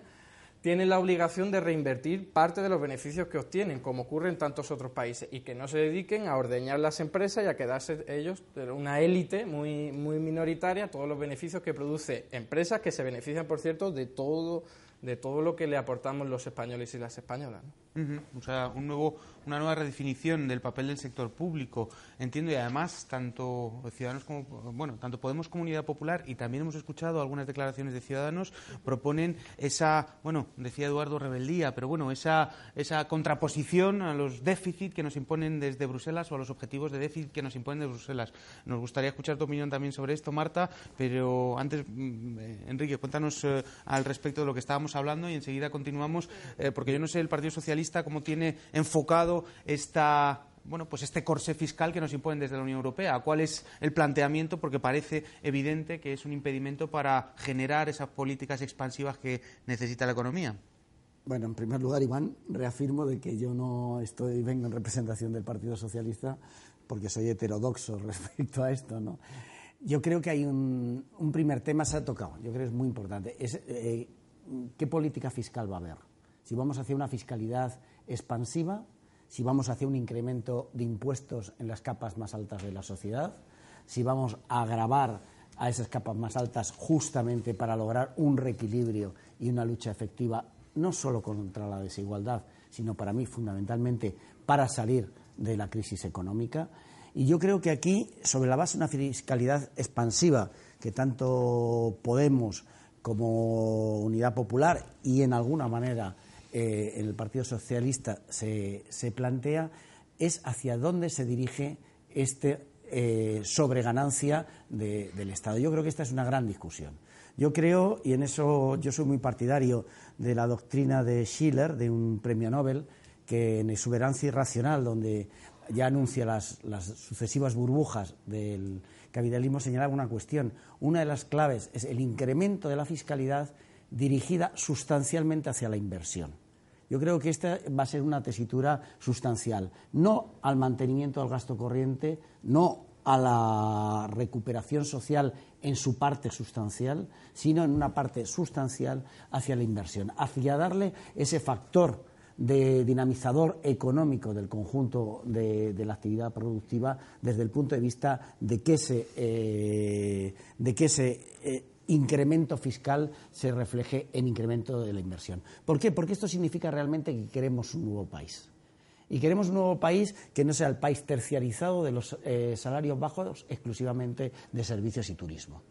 tienen la obligación de reinvertir parte de los beneficios que obtienen, como ocurre en tantos otros países, y que no se dediquen a ordeñar las empresas y a quedarse ellos una élite muy, muy minoritaria todos los beneficios que produce empresas que se benefician, por cierto, de todo de todo lo que le aportamos los españoles y las españolas. O sea, un nuevo, una nueva redefinición del papel del sector público, entiendo, y además tanto ciudadanos como, bueno, tanto Podemos Comunidad Popular y también hemos escuchado algunas declaraciones de ciudadanos proponen esa, bueno, decía Eduardo rebeldía, pero bueno, esa, esa contraposición a los déficits que nos imponen desde Bruselas o a los objetivos de déficit que nos imponen desde Bruselas. Nos gustaría escuchar tu opinión también sobre esto, Marta, pero antes, mm, eh, Enrique, cuéntanos eh, al respecto de lo que estábamos hablando y enseguida continuamos, eh, porque yo no sé el Partido Socialista cómo tiene enfocado esta bueno, pues este corsé fiscal que nos imponen desde la Unión Europea. ¿Cuál es el planteamiento? Porque parece evidente que es un impedimento para generar esas políticas expansivas que necesita la economía. Bueno, en primer lugar, Iván, reafirmo de que yo no estoy vengo en representación del Partido Socialista porque soy heterodoxo *laughs* respecto a esto, ¿no? Yo creo que hay un, primer tema se ha tocado. Yo creo que es muy importante. Eh, qué política fiscal va a haber. Si vamos hacia una fiscalidad expansiva, si vamos hacia un incremento de impuestos en las capas más altas de la sociedad, si vamos a agravar a esas capas más altas justamente para lograr un reequilibrio y una lucha efectiva, no solo contra la desigualdad, sino para mí fundamentalmente para salir de la crisis económica. Y yo creo que aquí, sobre la base de una fiscalidad expansiva que tanto Podemos como Unidad Popular y en alguna manera eh, en el Partido Socialista se, se, plantea es hacia dónde se dirige este eh, sobreganancia del Estado. Yo creo que esta es una gran discusión. Yo creo, y en eso yo soy muy partidario de la doctrina de Schiller, de un premio Nobel, que en Exuberancia Irracional, donde ya anuncia las, las sucesivas burbujas del capitalismo, señalaba una cuestión. Una de las claves es el incremento de la fiscalidad dirigida sustancialmente hacia la inversión. Yo creo que esta va a ser una tesitura sustancial, no al mantenimiento del gasto corriente, no a la recuperación social en su parte sustancial, sino en una parte sustancial hacia la inversión, hacia darle ese factor de dinamizador económico del conjunto de, la actividad productiva desde el punto de vista de que ese, eh, de que ese eh, incremento fiscal se refleje en incremento de la inversión. ¿Por qué? Porque esto significa realmente que queremos un nuevo país. Y queremos un nuevo país que no sea el país terciarizado de los eh, salarios bajos exclusivamente de servicios y turismo.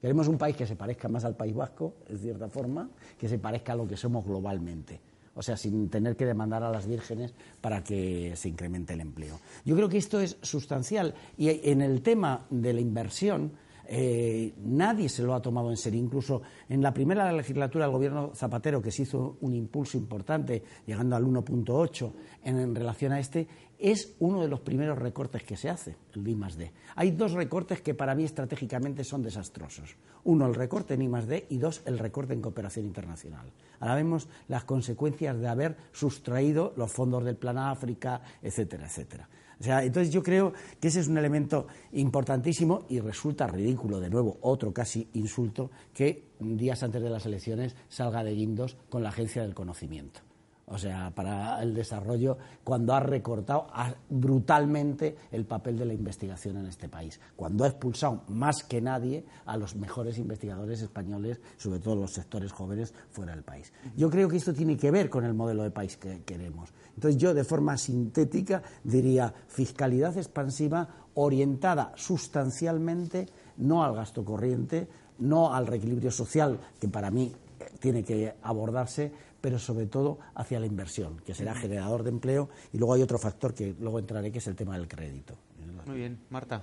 Queremos un país que se parezca más al País Vasco, en cierta forma, que se parezca a lo que somos globalmente. O sea, sin tener que demandar a las vírgenes para que se incremente el empleo. Yo creo que esto es sustancial. Y en el tema de la inversión, eh, nadie se lo ha tomado en serio. Incluso en la primera legislatura del gobierno Zapatero, que se hizo un impulso importante, llegando al 1.8 en, relación a este, es uno de los primeros recortes que se hace, el I D. Hay dos recortes que para mí estratégicamente son desastrosos. Uno, el recorte en I D y dos, el recorte en cooperación internacional. Ahora vemos las consecuencias de haber sustraído los fondos del Plan África, etcétera, etcétera entonces yo creo que ese es un elemento importantísimo y resulta ridículo, de nuevo, otro casi insulto, que días antes de las elecciones salga de guindos con la Agencia del Conocimiento o sea, para el desarrollo, cuando ha recortado brutalmente el papel de la investigación en este país, cuando ha expulsado más que nadie a los mejores investigadores españoles, sobre todo los sectores jóvenes, fuera del país. Yo creo que esto tiene que ver con el modelo de país que queremos. Entonces yo, de forma sintética, diría fiscalidad expansiva orientada sustancialmente no al gasto corriente, no al reequilibrio social, que para mí tiene que abordarse, pero sobre todo hacia la inversión, que será generador de empleo. Y luego hay otro factor que luego entraré, que es el tema del crédito. Muy bien, Marta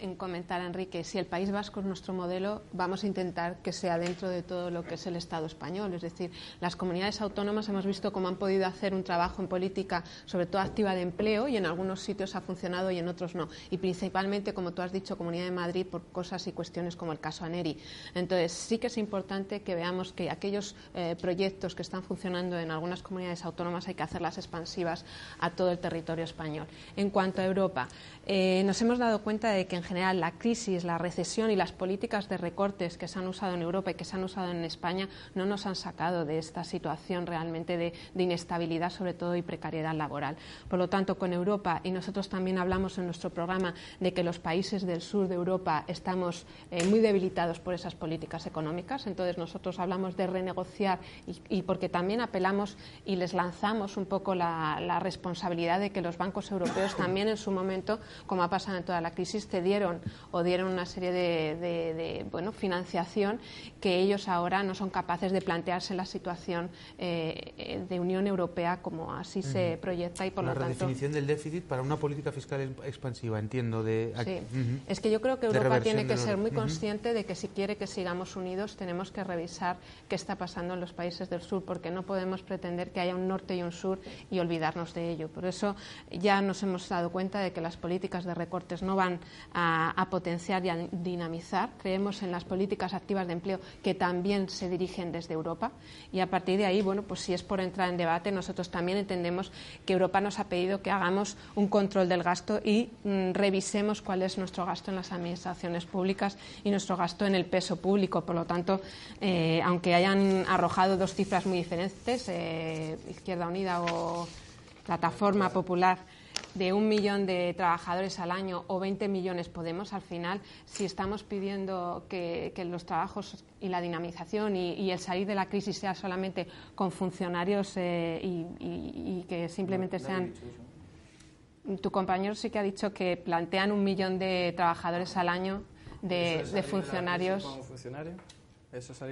en comentar, Enrique, si el País Vasco es nuestro modelo, vamos a intentar que sea dentro de todo lo que es el Estado español. Es decir, las comunidades autónomas hemos visto cómo han podido hacer un trabajo en política, sobre todo activa de empleo, y en algunos sitios ha funcionado y en otros no. Y principalmente, como tú has dicho, Comunidad de Madrid por cosas y cuestiones como el caso ANERI. Entonces, sí que es importante que veamos que aquellos eh, proyectos que están funcionando en algunas comunidades autónomas hay que hacerlas expansivas a todo el territorio español. En cuanto a Europa, eh, nos hemos dado cuenta de que en general la crisis, la recesión y las políticas de recortes que se han usado en Europa y que se han usado en España no nos han sacado de esta situación realmente de, inestabilidad, sobre todo, y precariedad laboral. Por lo tanto, con Europa, y nosotros también hablamos en nuestro programa de que los países del sur de Europa estamos eh, muy debilitados por esas políticas económicas, entonces nosotros hablamos de renegociar y, porque también apelamos y les lanzamos un poco la, la responsabilidad de que los bancos europeos también en su momento, como ha pasado en toda la crisis, cedieron o dieron una serie de, bueno, financiación que ellos ahora no son capaces de plantearse la situación eh, de Unión Europea como así se proyecta y por la lo tanto. La redefinición del déficit para una política fiscal expansiva, entiendo. De, sí. Es que yo creo que Europa tiene que ser muy consciente de que si quiere que sigamos unidos tenemos que revisar qué está pasando en los países del sur porque no podemos pretender que haya un norte y un sur y olvidarnos de ello. Por eso ya nos hemos dado cuenta de que las políticas de recortes no van a, potenciar y a dinamizar. Creemos en las políticas activas de empleo que también se dirigen desde Europa y a partir de ahí, bueno, pues si es por entrar en debate, nosotros también entendemos que Europa nos ha pedido que hagamos un control del gasto y mm, revisemos cuál es nuestro gasto en las administraciones públicas y nuestro gasto en el peso público. Por lo tanto, eh, aunque hayan arrojado dos cifras muy diferentes, eh, Izquierda Unida o Plataforma Popular, de un millón de trabajadores al año o 20 millones Podemos, al final, si estamos pidiendo que, los trabajos y la dinamización y, el salir de la crisis sea solamente con funcionarios eh, y, que simplemente sean. Tu compañero sí que ha dicho que plantean un millón de trabajadores al año de, de funcionarios.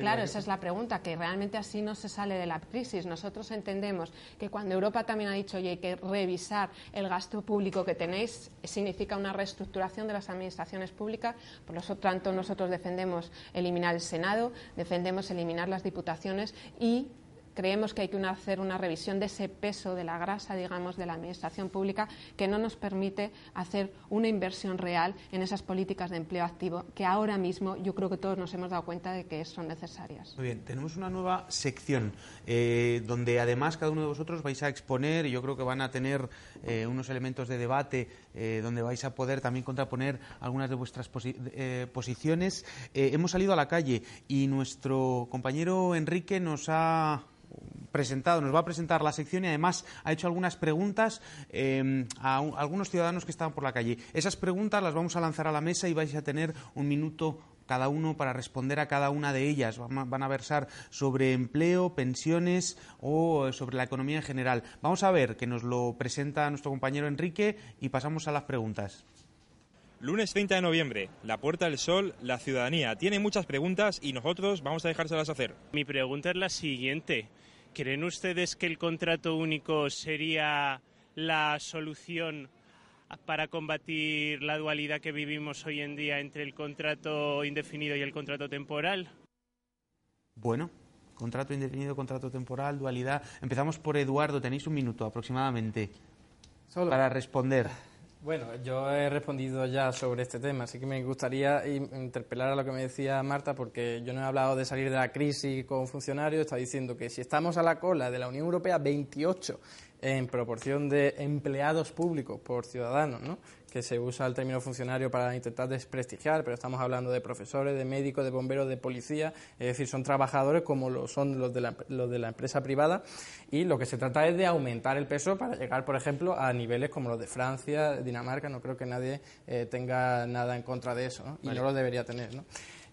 Claro, esa es la pregunta, que realmente así no se sale de la crisis. Nosotros entendemos que cuando Europa también ha dicho, oye, que revisar el gasto público que tenéis significa una reestructuración de las administraciones públicas, por lo tanto nosotros defendemos eliminar el Senado, defendemos eliminar las diputaciones y creemos que hay que hacer una revisión de ese peso de la grasa, digamos, de la administración pública que no nos permite hacer una inversión real en esas políticas de empleo activo que ahora mismo yo creo que todos nos hemos dado cuenta de que son necesarias. Muy bien, tenemos una nueva sección eh, donde además cada uno de vosotros vais a exponer y yo creo que van a tener eh, unos elementos de debate eh, donde vais a poder también contraponer algunas de vuestras posiciones. hemos salido a la calle y nuestro compañero Enrique nos ha presentado, nos va a presentar la sección y además ha hecho algunas preguntas eh, a, algunos ciudadanos que estaban por la calle. Esas preguntas las vamos a lanzar a la mesa y vais a tener un minuto cada uno para responder a cada una de ellas. Van a versar sobre empleo, pensiones o sobre la economía en general. Vamos a ver que nos lo presenta nuestro compañero Enrique y pasamos a las preguntas. Lunes 30 de noviembre, la Puerta del Sol, la ciudadanía. Tiene muchas preguntas y nosotros vamos a dejárselas hacer. Mi pregunta es la siguiente. ¿Creen ustedes que el contrato único sería la solución para combatir la dualidad que vivimos hoy en día entre el contrato indefinido y el contrato temporal? Bueno, contrato indefinido, contrato temporal, dualidad. Empezamos por Eduardo, tenéis un minuto aproximadamente para responder. Bueno, yo he respondido ya sobre este tema, así que me gustaría interpelar a lo que me decía Marta, porque yo no he hablado de salir de la crisis con funcionarios, está diciendo que si estamos a la cola de la Unión Europea, 28 en proporción de empleados públicos por ciudadanos, ¿no? Que se usa el término funcionario para intentar desprestigiar, pero estamos hablando de profesores, de médicos, de bomberos, de policía, es decir, son trabajadores como lo son los de, la, los de la empresa privada y lo que se trata es de aumentar el peso para llegar, por ejemplo, a niveles como los de Francia, Dinamarca, no creo que nadie eh, tenga nada en contra de eso, ¿no? y no lo debería tener. ¿no?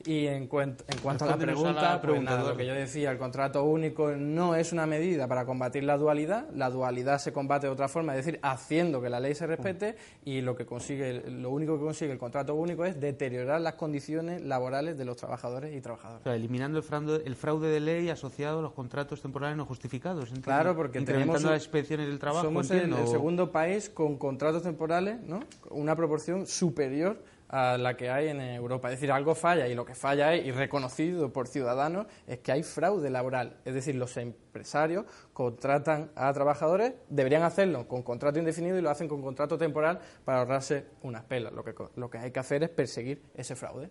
Y en, cuanto a la pregunta, pues lo que yo decía, el contrato único no es una medida para combatir la dualidad, la dualidad se combate de otra forma, es decir, haciendo que la ley se respete y lo que consigue, lo único que consigue el contrato único es deteriorar las condiciones laborales de los trabajadores y trabajadoras. eliminando el fraude, el fraude de ley asociado a los contratos temporales no justificados. Claro, porque tenemos las inspecciones del trabajo. Somos el, el segundo país con contratos temporales, ¿no? Una proporción superior a la que hay en Europa. Es decir, algo falla y lo que falla es, y reconocido por ciudadanos, es que hay fraude laboral. Es decir, los empresarios contratan a trabajadores, deberían hacerlo con contrato indefinido y lo hacen con contrato temporal para ahorrarse unas pelas. Lo que, lo que hay que hacer es perseguir ese fraude.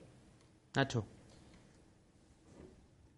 Nacho.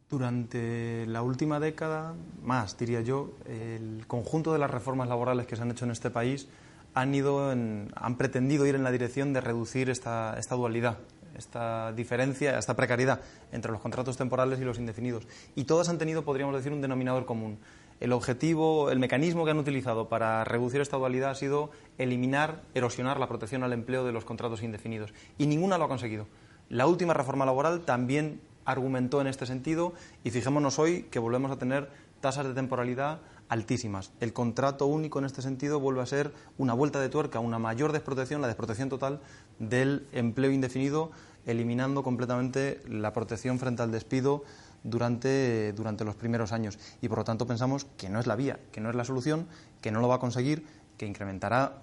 Durante la última década, más diría yo, el conjunto de las reformas laborales que se han hecho en este país han, ido han pretendido ir en la dirección de reducir esta, esta dualidad, esta diferencia, esta precariedad entre los contratos temporales y los indefinidos. Y todas han tenido, podríamos decir, un denominador común. El objetivo, el mecanismo que han utilizado para reducir esta dualidad ha sido eliminar, erosionar la protección al empleo de los contratos indefinidos. Y ninguna lo ha conseguido. La última reforma laboral también argumentó en este sentido y fijémonos hoy que volvemos a tener tasas de temporalidad altísimas. El contrato único en este sentido vuelve a ser una vuelta de tuerca, una mayor desprotección, la desprotección total del empleo indefinido, eliminando completamente la protección frente al despido durante, durante los primeros años. Y por lo tanto pensamos que no es la vía, que no es la solución, que no lo va a conseguir, que incrementará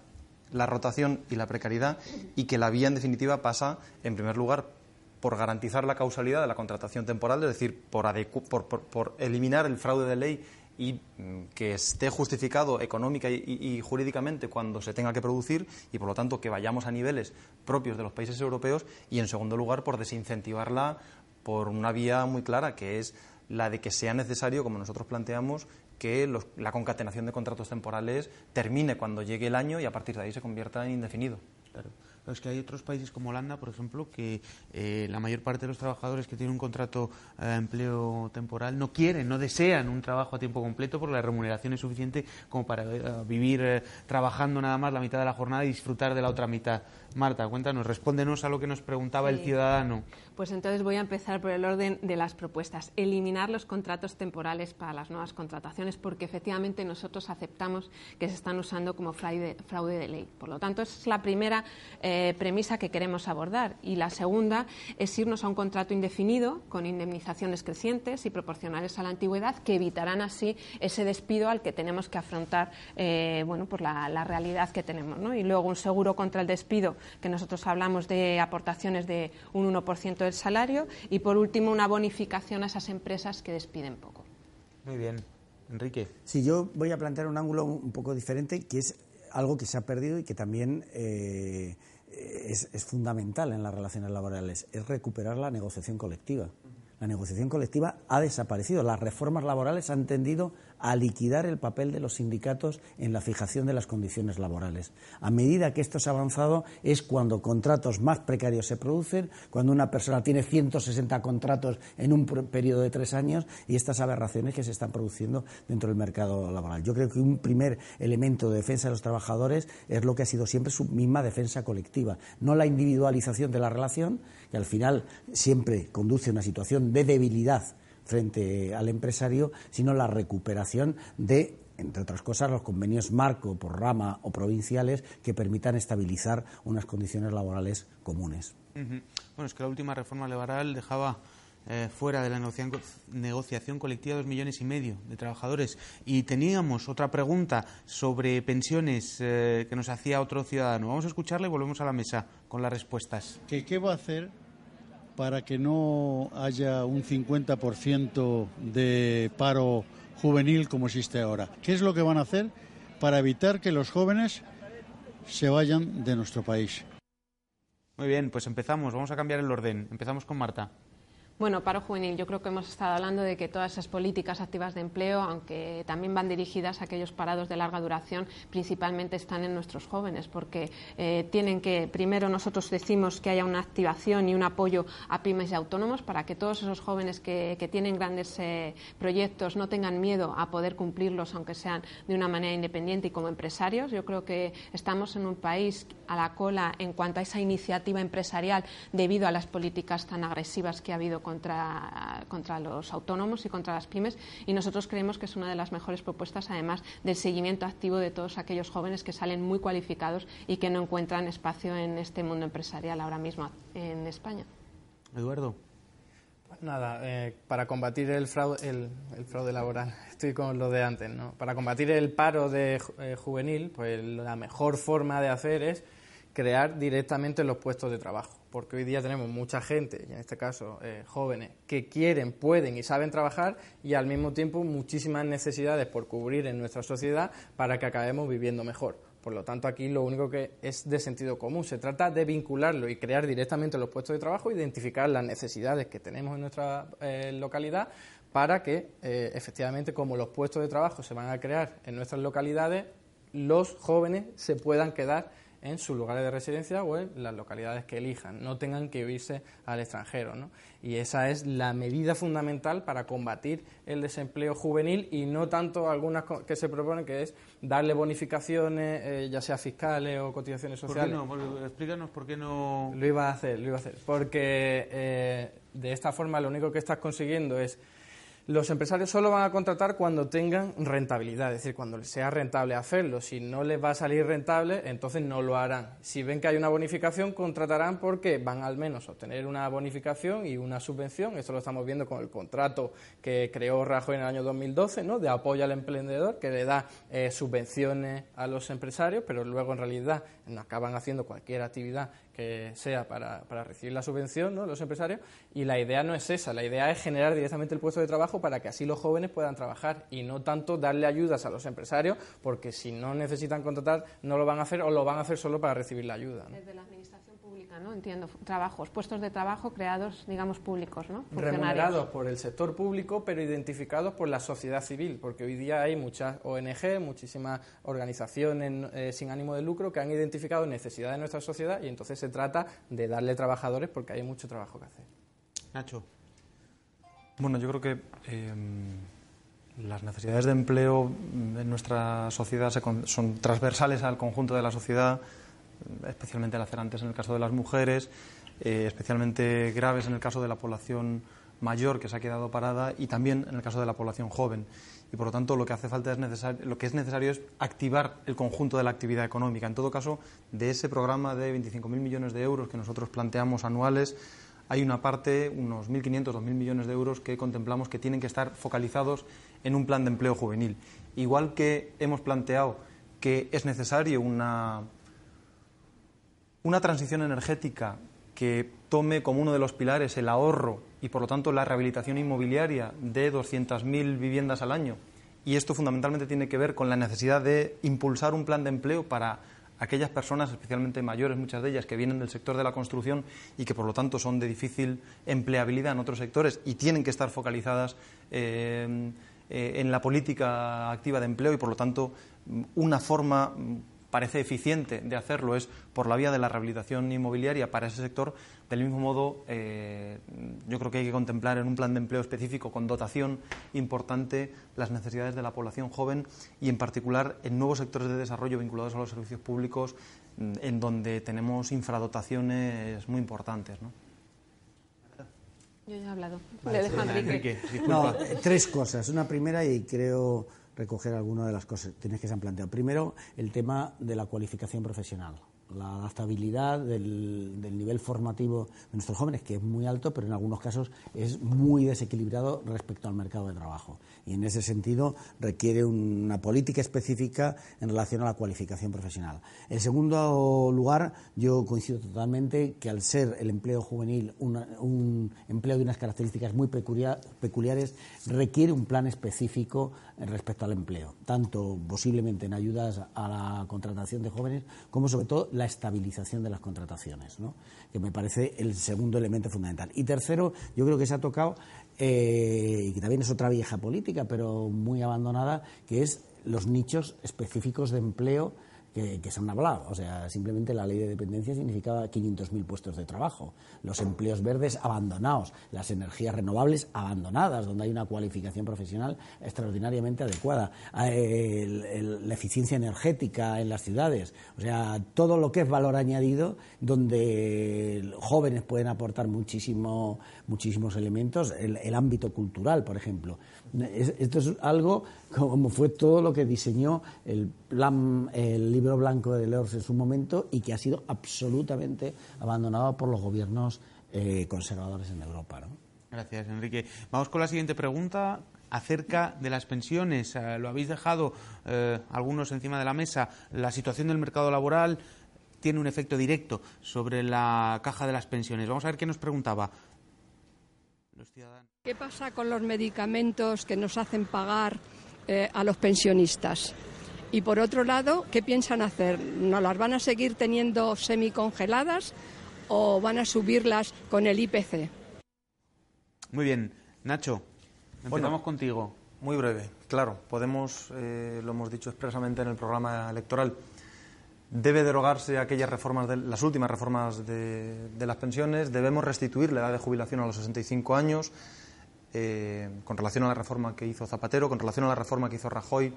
la rotación y la precariedad y que la vía en definitiva pasa, en primer lugar, por garantizar la causalidad de la contratación temporal, es decir, por, por, por eliminar el fraude de ley y mm, que esté justificado económica y, jurídicamente cuando se tenga que producir y por lo tanto que vayamos a niveles propios de los países europeos y en segundo lugar por desincentivarla por una vía muy clara que es la de que sea necesario, como nosotros planteamos, que la concatenación de contratos temporales termine cuando llegue el año y a partir de ahí se convierta en indefinido. Pero es que hay otros países como Holanda, por ejemplo, que eh, la mayor parte de los trabajadores que tienen un contrato de eh, empleo temporal no quieren, no desean un trabajo a tiempo completo porque la remuneración es suficiente como para eh, vivir trabajando nada más la mitad de la jornada y disfrutar de la otra mitad. Marta, cuéntanos, respóndenos a lo que nos preguntaba el ciudadano. Pues entonces voy a empezar por el orden de las propuestas. Eliminar los contratos temporales para las nuevas contrataciones, porque efectivamente nosotros aceptamos que se están usando como fraude, fraude de ley. Por lo tanto, esa es la primera eh, premisa que queremos abordar. Y la segunda es irnos a un contrato indefinido con indemnizaciones crecientes y proporcionales a la antigüedad, que evitarán así ese despido al que tenemos que afrontar eh, bueno, por la, realidad que tenemos. Y luego un seguro contra el despido que nosotros hablamos de aportaciones de un 1% del salario y, por último, una bonificación a esas empresas que despiden poco. Muy bien. Enrique. Sí, yo voy a plantear un ángulo un poco diferente, que es algo que se ha perdido y que también eh, es, es, fundamental en las relaciones laborales, es recuperar la negociación colectiva. La negociación colectiva ha desaparecido. Las reformas laborales han tendido a liquidar el papel de los sindicatos en la fijación de las condiciones laborales. A medida que esto se ha avanzado es cuando contratos más precarios se producen, cuando una persona tiene 160 contratos en un periodo de tres años y estas aberraciones que se están produciendo dentro del mercado laboral. Yo creo que un primer elemento de defensa de los trabajadores es lo que ha sido siempre su misma defensa colectiva, no la individualización de la relación, que al final siempre conduce a una situación de debilidad frente al empresario, sino la recuperación de entre otras cosas, los convenios marco por rama o provinciales que permitan estabilizar unas condiciones laborales comunes. Bueno, es que la última reforma laboral dejaba eh, fuera de la negociación, colectiva dos millones y medio de trabajadores. Y teníamos otra pregunta sobre pensiones eh, que nos hacía otro ciudadano. Vamos a escucharle y volvemos a la mesa con las respuestas. ¿Qué va a hacer para que no haya un 50% de paro juvenil como existe ahora. ¿Qué es lo que van a hacer para evitar que los jóvenes se vayan de nuestro país? Muy bien, pues empezamos. Vamos a cambiar el orden. Empezamos con Marta. Bueno, paro juvenil. Yo creo que hemos estado hablando de que todas esas políticas activas de empleo, aunque también van dirigidas a aquellos parados de larga duración, principalmente están en nuestros jóvenes, porque eh, tienen que, primero nosotros decimos que haya una activación y un apoyo a pymes y autónomos para que todos esos jóvenes que, tienen grandes eh, proyectos no tengan miedo a poder cumplirlos, aunque sean de una manera independiente y como empresarios. Yo creo que estamos en un país a la cola en cuanto a esa iniciativa empresarial debido a las políticas tan agresivas que ha habido contra, contra los autónomos y contra las pymes y nosotros creemos que es una de las mejores propuestas, además del seguimiento activo de todos aquellos jóvenes que salen muy cualificados y que no encuentran espacio en este mundo empresarial ahora mismo en España. Eduardo. Pues nada, eh, para combatir el fraude, el, fraude laboral, *laughs* estoy con lo de antes, ¿no? Para combatir el paro de eh, juvenil, pues la mejor forma de hacer es crear directamente los puestos de trabajo porque hoy día tenemos mucha gente, y en este caso eh, jóvenes, que quieren, pueden y saben trabajar y al mismo tiempo muchísimas necesidades por cubrir en nuestra sociedad para que acabemos viviendo mejor. Por lo tanto, aquí lo único que es de sentido común. Se trata de vincularlo y crear directamente los puestos de trabajo, identificar las necesidades que tenemos en nuestra eh, localidad para que, eh, efectivamente, como los puestos de trabajo se van a crear en nuestras localidades, los jóvenes se puedan quedar en sus lugares de residencia o en las localidades que elijan, no tengan que irse al extranjero. ¿no? Y esa es la medida fundamental para combatir el desempleo juvenil y no tanto algunas que se proponen, que es darle bonificaciones, eh, ya sea fiscales o cotizaciones sociales. ¿Por qué no? Explícanos por qué no. Lo iba a hacer, lo iba a hacer. Porque eh, de esta forma lo único que estás consiguiendo es los empresarios solo van a contratar cuando tengan rentabilidad, es decir, cuando les sea rentable hacerlo. Si no les va a salir rentable, entonces no lo harán. Si ven que hay una bonificación, contratarán porque van al menos a obtener una bonificación y una subvención. Esto lo estamos viendo con el contrato que creó Rajoy en el año 2012, ¿no? de apoyo al emprendedor, que le da eh, subvenciones a los empresarios, pero luego en realidad acaban haciendo cualquier actividad que sea para, para recibir la subvención, ¿no? los empresarios. Y la idea no es esa, la idea es generar directamente el puesto de trabajo para que así los jóvenes puedan trabajar y no tanto darle ayudas a los empresarios porque si no necesitan contratar no lo van a hacer o lo van a hacer solo para recibir la ayuda. ¿No? Entiendo, trabajos, puestos de trabajo creados, digamos, públicos, ¿no? Remunerados por el sector público, pero identificados por la sociedad civil, porque hoy día hay muchas ONG, muchísimas organizaciones eh, sin ánimo de lucro que han identificado necesidades de nuestra sociedad y entonces se trata de darle trabajadores porque hay mucho trabajo que hacer. Nacho. Bueno, yo creo que em, las necesidades de empleo en nuestra sociedad son transversales al conjunto de la sociedad, especialmente lacerantes en el caso de las mujeres, eh, especialmente graves en el caso de la población mayor que se ha quedado parada y también en el caso de la población joven. Y por lo tanto, lo que hace falta es necesario, lo que es necesario es activar el conjunto de la actividad económica. En todo caso, de ese programa de 25.000 millones de euros que nosotros planteamos anuales, hay una parte, unos 1.500, 2.000 millones de euros que contemplamos que tienen que estar focalizados en un plan de empleo juvenil. Igual que hemos planteado que es necesario una, una transición energética que tome como uno de los pilares el ahorro y, por lo tanto, la rehabilitación inmobiliaria de 200.000 viviendas al año. Y esto fundamentalmente tiene que ver con la necesidad de impulsar un plan de empleo para aquellas personas, especialmente mayores, muchas de ellas, que vienen del sector de la construcción y que por lo tanto son de difícil empleabilidad en otros sectores y tienen que estar focalizadas eh, eh, en la política activa de empleo y, por lo tanto, una forma parece eficiente de hacerlo es por la vía de la rehabilitación inmobiliaria para ese sector. Del mismo modo, eh, yo creo que hay que contemplar en un plan de empleo específico con dotación importante las necesidades de la población joven y, en particular, en nuevos sectores de desarrollo vinculados a los servicios públicos, mm, en donde tenemos infradotaciones muy importantes. ¿no? Yo ya he hablado. Le dejo a Enrique. No, tres cosas. Una primera, y creo recoger algunas de las cosas que se han planteado. Primero, el tema de la cualificación profesional la adaptabilidad del, nivel formativo de nuestros jóvenes, que es muy alto, pero en algunos casos es muy desequilibrado respecto al mercado de trabajo. Y en ese sentido requiere una política específica en relación a la cualificación profesional. En segundo lugar, yo coincido totalmente que al ser el empleo juvenil un empleo de unas características muy peculiares, requiere un plan específico respecto al empleo, tanto posiblemente en ayudas a la contratación de jóvenes como sobre todo la estabilización de las contrataciones, que me parece el segundo elemento fundamental. Y tercero, yo creo que se ha tocado, eh, y que también es otra vieja política, pero muy abandonada, que es los nichos específicos de empleo que, se han hablado. O sea, simplemente la ley de dependencia significaba 500.000 puestos de trabajo, los empleos verdes abandonados, las energías renovables abandonadas, donde hay una cualificación profesional extraordinariamente adecuada, eh, la eficiencia energética en las ciudades, o sea, todo lo que es valor añadido, donde jóvenes pueden aportar muchísimo, muchísimos elementos, el ámbito cultural, por ejemplo. Esto es algo como fue todo lo que diseñó el, plan, el libro blanco de Leors en su momento y que ha sido absolutamente abandonado por los gobiernos eh, conservadores en Europa. Gracias, Enrique. Vamos con la siguiente pregunta acerca de las pensiones. Eh, lo habéis dejado eh, algunos encima de la mesa. La situación del mercado laboral tiene un efecto directo sobre la caja de las pensiones. Vamos a ver qué nos preguntaba ¿Qué pasa con los medicamentos que nos hacen pagar eh, a los pensionistas? Y por otro lado, ¿qué piensan hacer? ¿No las van a seguir teniendo semicongeladas o van a subirlas con el IPC? Muy bien. Nacho, empezamos contigo. Muy breve. Claro, podemos, eh, lo hemos dicho expresamente en el programa electoral, debe derogarse aquellas reformas, de, las últimas reformas de, las pensiones, debemos restituir la edad de jubilación a los 65 años, eh, con relación a la reforma que hizo Zapatero, con relación a la reforma que hizo Rajoy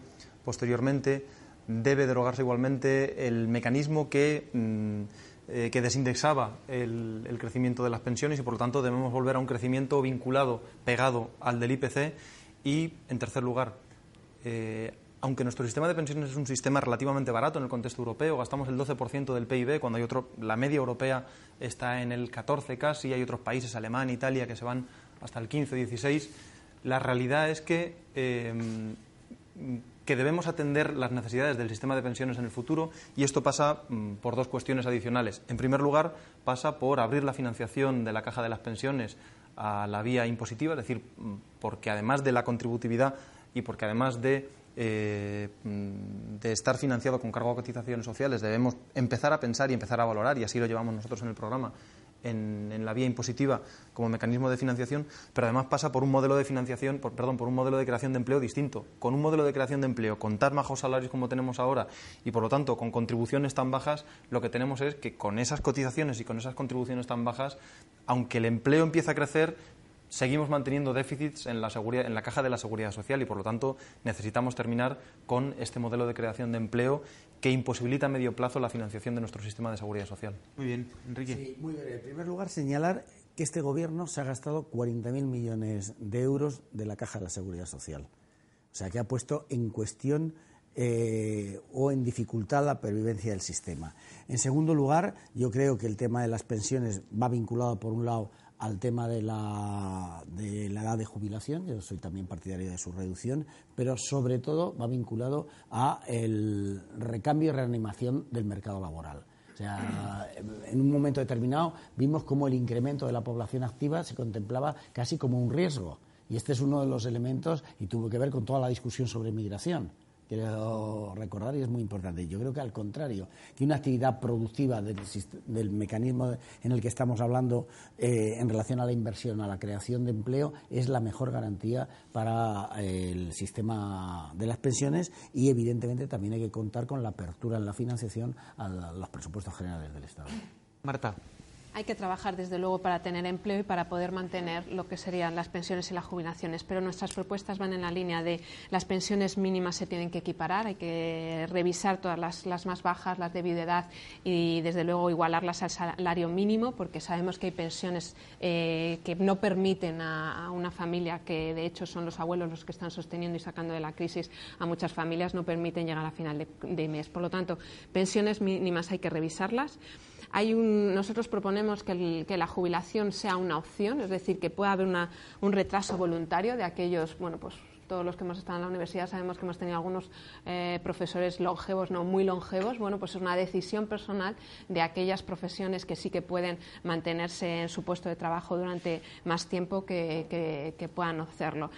posteriormente, debe derogarse igualmente el mecanismo que, mm, eh, que desindexaba el, crecimiento de las pensiones y, por lo tanto, debemos volver a un crecimiento vinculado, pegado al del IPC y, en tercer lugar, eh, aunque nuestro sistema de pensiones es un sistema relativamente barato en el contexto europeo, gastamos el 12% del PIB, cuando hay otro, la media europea está en el 14 casi, hay otros países, Alemania, Italia, que se van hasta el 15, 16, la realidad es que, em, que debemos atender las necesidades del sistema de pensiones en el futuro y esto pasa mm, por dos cuestiones adicionales. En primer lugar, pasa por abrir la financiación de la caja de las pensiones a la vía impositiva, es decir, mm, porque además de la contributividad y porque además de eh, de estar financiado con cargo a cotizaciones sociales, debemos empezar a pensar y empezar a valorar, y así lo llevamos nosotros en el programa, en, la vía impositiva como mecanismo de financiación, pero además pasa por un modelo de financiación, perdón, por un modelo de creación de empleo distinto. Con un modelo de creación de empleo, con tan bajos salarios como tenemos ahora y por lo tanto con contribuciones tan bajas, lo que tenemos es que con esas cotizaciones y con esas contribuciones tan bajas, aunque el empleo empiece a crecer, seguimos manteniendo déficits en la, en la caja de la seguridad social y, por lo tanto, necesitamos terminar con este modelo de creación de empleo que imposibilita a medio plazo la financiación de nuestro sistema de seguridad social. Muy bien, Enrique. Sí, muy bien. En primer lugar, señalar que este Gobierno se ha gastado 40.000 millones de euros de la caja de la seguridad social. O sea, que ha puesto en cuestión eh, o en dificultad la pervivencia del sistema. En segundo lugar, yo creo que el tema de las pensiones va vinculado, por un lado, al tema de la, de la edad de jubilación, yo soy también partidario de su reducción, pero sobre todo va vinculado a el recambio y reanimación del mercado laboral. O sea, en un momento determinado vimos cómo el incremento de la población activa se contemplaba casi como un riesgo. Y este es uno de los elementos, y tuvo que ver con toda la discusión sobre migración quiero recordar y es muy importante. Yo creo que al contrario, que una actividad productiva del, mecanismo en el que estamos hablando eh, en relación a la inversión, a la creación de empleo, es la mejor garantía para eh, el sistema de las pensiones y evidentemente también hay que contar con la apertura en la financiación a los presupuestos generales del Estado. Marta. Hay que trabajar, desde luego, para tener empleo y para poder mantener lo que serían las pensiones y las jubilaciones. Pero nuestras propuestas van en la línea de las pensiones mínimas se tienen que equiparar, hay que revisar todas las, más bajas, las de viudedad y, desde luego, igualarlas al salario mínimo, porque sabemos que hay pensiones eh, que no permiten a, una familia, que de hecho son los abuelos los que están sosteniendo y sacando de la crisis a muchas familias, no permiten llegar a final de mes. Por lo tanto, pensiones mínimas hay que revisarlas. Hay un, nosotros proponemos que, la jubilación sea una opción, es decir, que pueda haber un retraso voluntario de aquellos, bueno, pues todos los que hemos estado en la universidad sabemos que hemos tenido algunos eh, profesores longevos, no muy longevos, bueno, pues es una decisión personal de aquellas profesiones que sí que pueden mantenerse en su puesto de trabajo durante más tiempo que puedan hacerlo.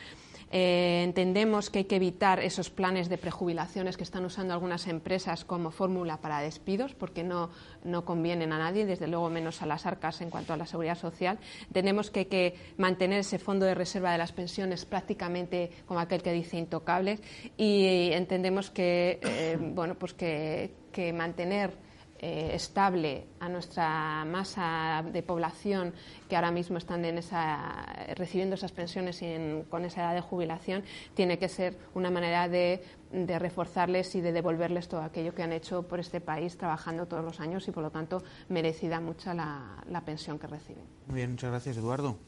Eh, entendemos que hay que evitar esos planes de prejubilaciones que están usando algunas empresas como fórmula para despidos, porque no, no convienen a nadie, desde luego menos a las arcas en cuanto a la seguridad social. Tenemos que, que mantener ese fondo de reserva de las pensiones prácticamente como aquel que dice intocable y entendemos que, eh, bueno, pues que, que mantener eh, estable a nuestra masa de población que ahora mismo están en esa, recibiendo esas pensiones y con esa edad de jubilación, tiene que ser una manera de, reforzarles y de devolverles todo aquello que han hecho por este país trabajando todos los años y, por lo tanto, merecida mucha la, la pensión que reciben. Muy bien, muchas gracias, Eduardo.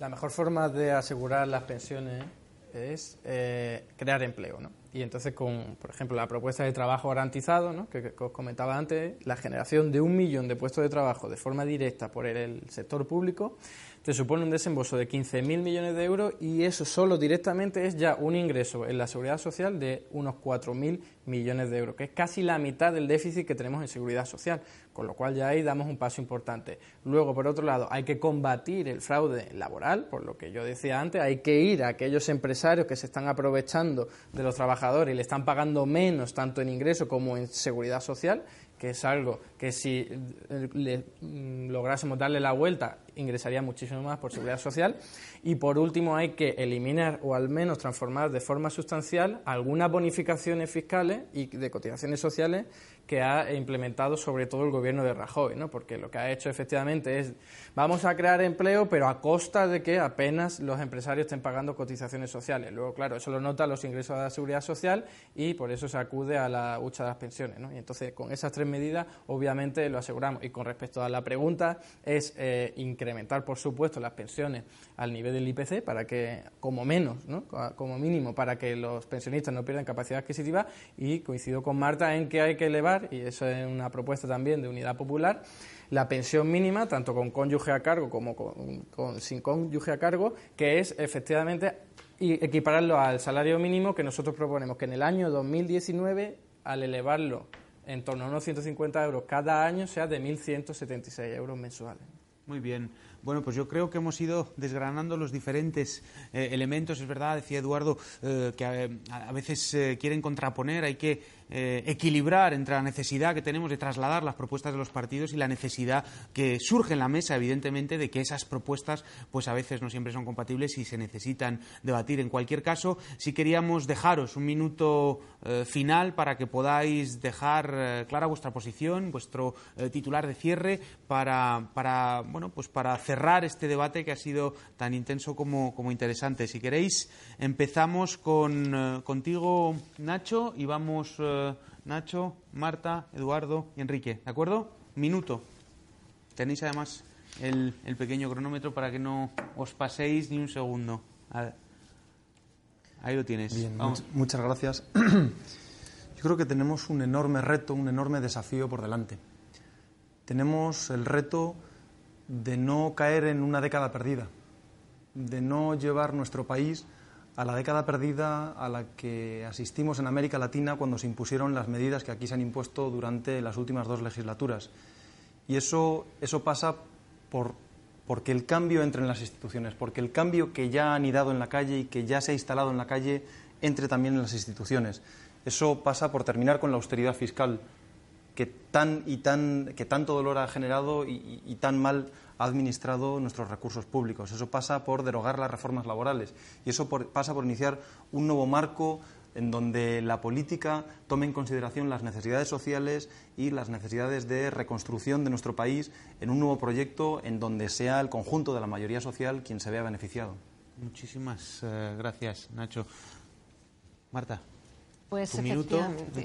La mejor forma de asegurar las pensiones es eh, crear empleo, ¿no? Y entonces, con, por ejemplo, la propuesta de trabajo garantizado, ¿no? que, os comentaba antes, la generación de un millón de puestos de trabajo de forma directa por el sector público, te supone un desembolso de 15.000 millones de euros y eso solo directamente es ya un ingreso en la seguridad social de unos 4.000 millones de euros, que es casi la mitad del déficit que tenemos en seguridad social, con lo cual ya ahí damos un paso importante. Luego, por otro lado, hay que combatir el fraude laboral, por lo que yo decía antes, hay que ir a aquellos empresarios que se están aprovechando de los trabajadores y le están pagando menos tanto en ingreso como en seguridad social que es algo que si eh, mm, lográsemos darle la vuelta ingresaría muchísimo más por seguridad social. Y por último hay que eliminar o al menos transformar de forma sustancial algunas bonificaciones fiscales y de cotizaciones sociales que ha implementado sobre todo el gobierno de Rajoy, ¿no? porque lo que ha hecho efectivamente es vamos a crear empleo pero a costa de que apenas los empresarios estén pagando cotizaciones sociales. Luego, claro, eso lo nota los ingresos de la seguridad social y por eso se acude a la hucha de las pensiones. Y entonces, con esas tres medidas, obviamente lo aseguramos. Y con respecto a la pregunta, es eh, incrementar, por supuesto, las pensiones al nivel del IPC para que, como menos, ¿no? como mínimo, para que los pensionistas no pierdan capacidad adquisitiva y coincido con Marta en que hay que elevar, y eso es una propuesta también de Unidad Popular, la pensión mínima, tanto con cónyuge a cargo como con, sin cónyuge a cargo, que es efectivamente equipararlo al salario mínimo que nosotros proponemos, que en el año 2019, al elevarlo en torno a unos 150 euros cada año, sea de 1.176 euros mensuales. Muy bien. Bueno, pues yo creo que hemos ido desgranando los diferentes eh, elementos. Es verdad, decía Eduardo, eh, que eh, a, veces quieren contraponer, hay que equilibrar entre la necesidad que tenemos de trasladar las propuestas de los partidos y la necesidad que surge en la mesa, evidentemente, de que esas propuestas, pues a veces no siempre son compatibles y se necesitan debatir. En cualquier caso, si queríamos dejaros un minuto final para que podáis dejar clara vuestra posición, vuestro titular de cierre, para, para, bueno, pues para hacer cerrar este debate que ha sido tan intenso como, interesante. Si queréis, empezamos con, eh, contigo, Nacho, y vamos, eh, Nacho, Marta, Eduardo y Enrique. ¿De acuerdo? Minuto. Tenéis además el, pequeño cronómetro para que no os paséis ni un segundo. Ahí lo tienes. Bien, muchas gracias. *clears throat* Yo creo que tenemos un enorme reto, un enorme desafío por delante. Tenemos el reto de no caer en una década perdida, de no llevar nuestro país a la década perdida a la que asistimos en América Latina cuando se impusieron las medidas que aquí se han impuesto durante las últimas dos legislaturas. Y eso, eso pasa por, porque el cambio entre en las instituciones, porque el cambio que ya ha anidado en la calle y que ya se ha instalado en la calle entre también en las instituciones. Eso pasa por terminar con la austeridad fiscal que tan y tan que tanto dolor ha generado y, tan mal ha administrado nuestros recursos públicos. Eso pasa por derogar las reformas laborales y eso pasa por iniciar un nuevo marco en donde la política tome en consideración las necesidades sociales y las necesidades de reconstrucción de nuestro país en un nuevo proyecto en donde sea el conjunto de la mayoría social quien se vea beneficiado. Muchísimas eh, gracias, Nacho. Marta. Pues tu minuto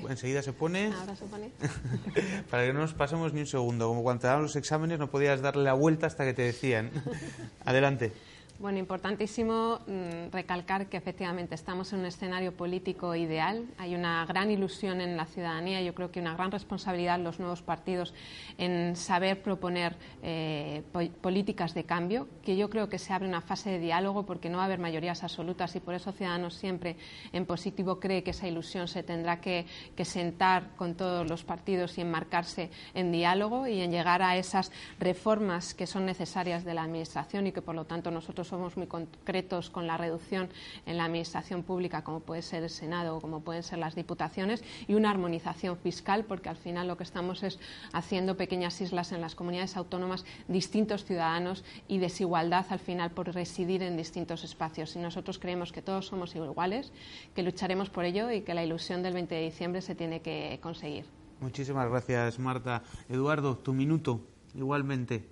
enseguida se pone. Ahora se pone. *laughs* Para que no nos pasemos ni un segundo. Como cuando te daban los exámenes no podías darle la vuelta hasta que te decían. *laughs* Adelante. Bueno, importantísimo mm, recalcar que efectivamente estamos en un escenario político ideal. Hay una gran ilusión en la ciudadanía, yo creo que una gran responsabilidad los nuevos partidos en saber proponer eh, políticas de cambio, que yo creo que se abre una fase de diálogo porque no va a haber mayorías absolutas y por eso Ciudadanos siempre en positivo cree que esa ilusión se tendrá que sentar con todos los partidos y enmarcarse en diálogo y en llegar a esas reformas que son necesarias de la Administración y que por lo tanto nosotros somos muy concretos con la reducción en la administración pública, como puede ser el Senado o como pueden ser las diputaciones, y una armonización fiscal, porque al final lo que estamos es haciendo pequeñas islas en las comunidades autónomas, distintos ciudadanos y desigualdad al final por residir en distintos espacios. Y nosotros creemos que todos somos iguales, que lucharemos por ello y que la ilusión del 20 de diciembre se tiene que conseguir. Muchísimas gracias, Marta. Eduardo, tu minuto, igualmente.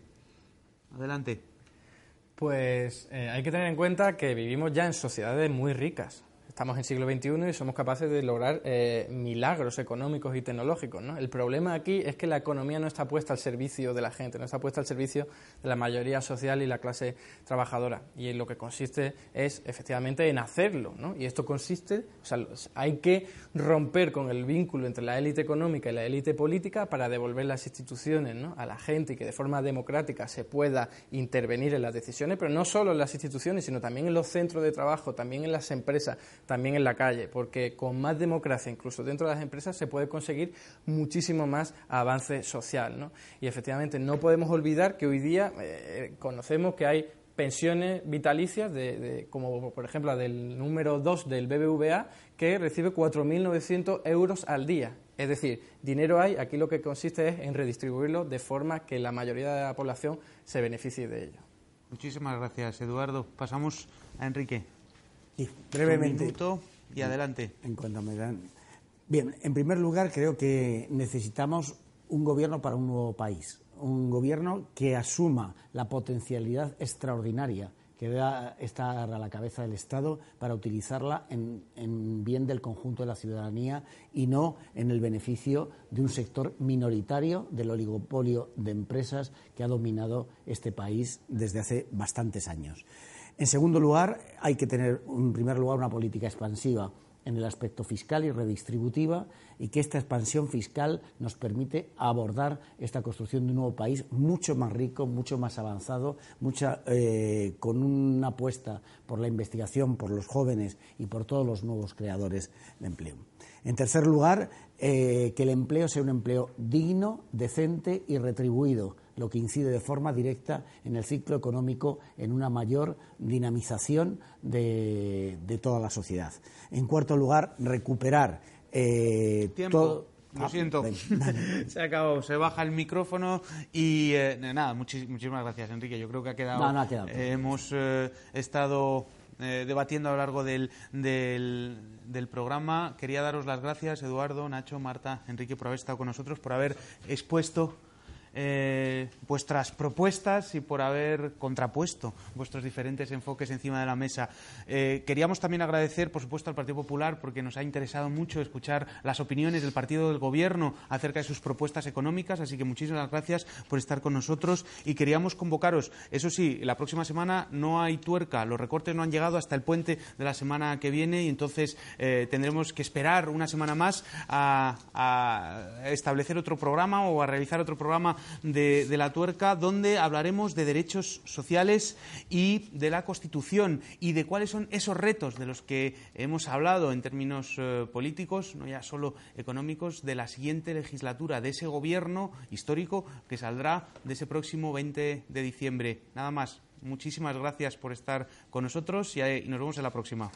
Adelante. Pues eh, hay que tener en cuenta que vivimos ya en sociedades muy ricas. Estamos en siglo XXI y somos capaces de lograr eh, milagros económicos y tecnológicos. ¿no? El problema aquí es que la economía no está puesta al servicio de la gente, no está puesta al servicio de la mayoría social y la clase trabajadora. Y en lo que consiste es efectivamente en hacerlo. ¿no? Y esto consiste, o sea, hay que romper con el vínculo entre la élite económica y la élite política para devolver las instituciones ¿no? a la gente y que de forma democrática se pueda intervenir en las decisiones, pero no solo en las instituciones, sino también en los centros de trabajo, también en las empresas también en la calle, porque con más democracia, incluso dentro de las empresas, se puede conseguir muchísimo más avance social. ¿no? Y efectivamente no podemos olvidar que hoy día eh, conocemos que hay pensiones vitalicias, de, como por ejemplo la del número 2 del BBVA, que recibe 4.900 euros al día. Es decir, dinero hay, aquí lo que consiste es en redistribuirlo de forma que la mayoría de la población se beneficie de ello. Muchísimas gracias, Eduardo. Pasamos a Enrique. Sí, brevemente. y adelante. En cuanto me dan. Bien, en primer lugar, creo que necesitamos un gobierno para un nuevo país. Un gobierno que asuma la potencialidad extraordinaria que debe estar a la cabeza del Estado para utilizarla en, en, bien del conjunto de la ciudadanía y no en el beneficio de un sector minoritario del oligopolio de empresas que ha dominado este país desde hace bastantes años. En segundo lugar, hay que tener, en primer lugar, una política expansiva en el aspecto fiscal y redistributiva y que esta expansión fiscal nos permite abordar esta construcción de un nuevo país mucho más rico, mucho más avanzado, eh, con una apuesta por la investigación, por los jóvenes y por todos los nuevos creadores de empleo. En tercer lugar, eh, que el empleo sea un empleo digno, decente y retribuido lo que incide de forma directa en el ciclo económico, en una mayor dinamización de, toda la sociedad. En cuarto lugar, recuperar eh, todo. Lo ah, siento, *laughs* se acabado, se baja el micrófono y eh, nada, muchísimas gracias Enrique, yo creo que ha quedado, no, ha quedado. hemos eh, estado debatiendo a lo largo del, del, del, programa. Quería daros las gracias, Eduardo, Nacho, Marta, Enrique, por haber estado con nosotros, por haber expuesto eh, vuestras propuestas y por haber contrapuesto vuestros diferentes enfoques encima de la mesa. Eh, queríamos también agradecer, por supuesto, al Partido Popular porque nos ha interesado mucho escuchar las opiniones del partido del Gobierno acerca de sus propuestas económicas, así que muchísimas gracias por estar con nosotros y queríamos convocaros. Eso sí, la próxima semana no hay tuerca, los recortes no han llegado hasta el puente de la semana que viene y entonces eh, tendremos que esperar una semana más a, a establecer otro programa o a realizar otro programa de, la tuerca, donde hablaremos de derechos sociales y de la Constitución y de cuáles son esos retos de los que hemos hablado en términos eh, políticos, no ya solo económicos, de la siguiente legislatura, de ese gobierno histórico que saldrá de ese próximo 20 de diciembre. Nada más. Muchísimas gracias por estar con nosotros y, y nos vemos en la próxima.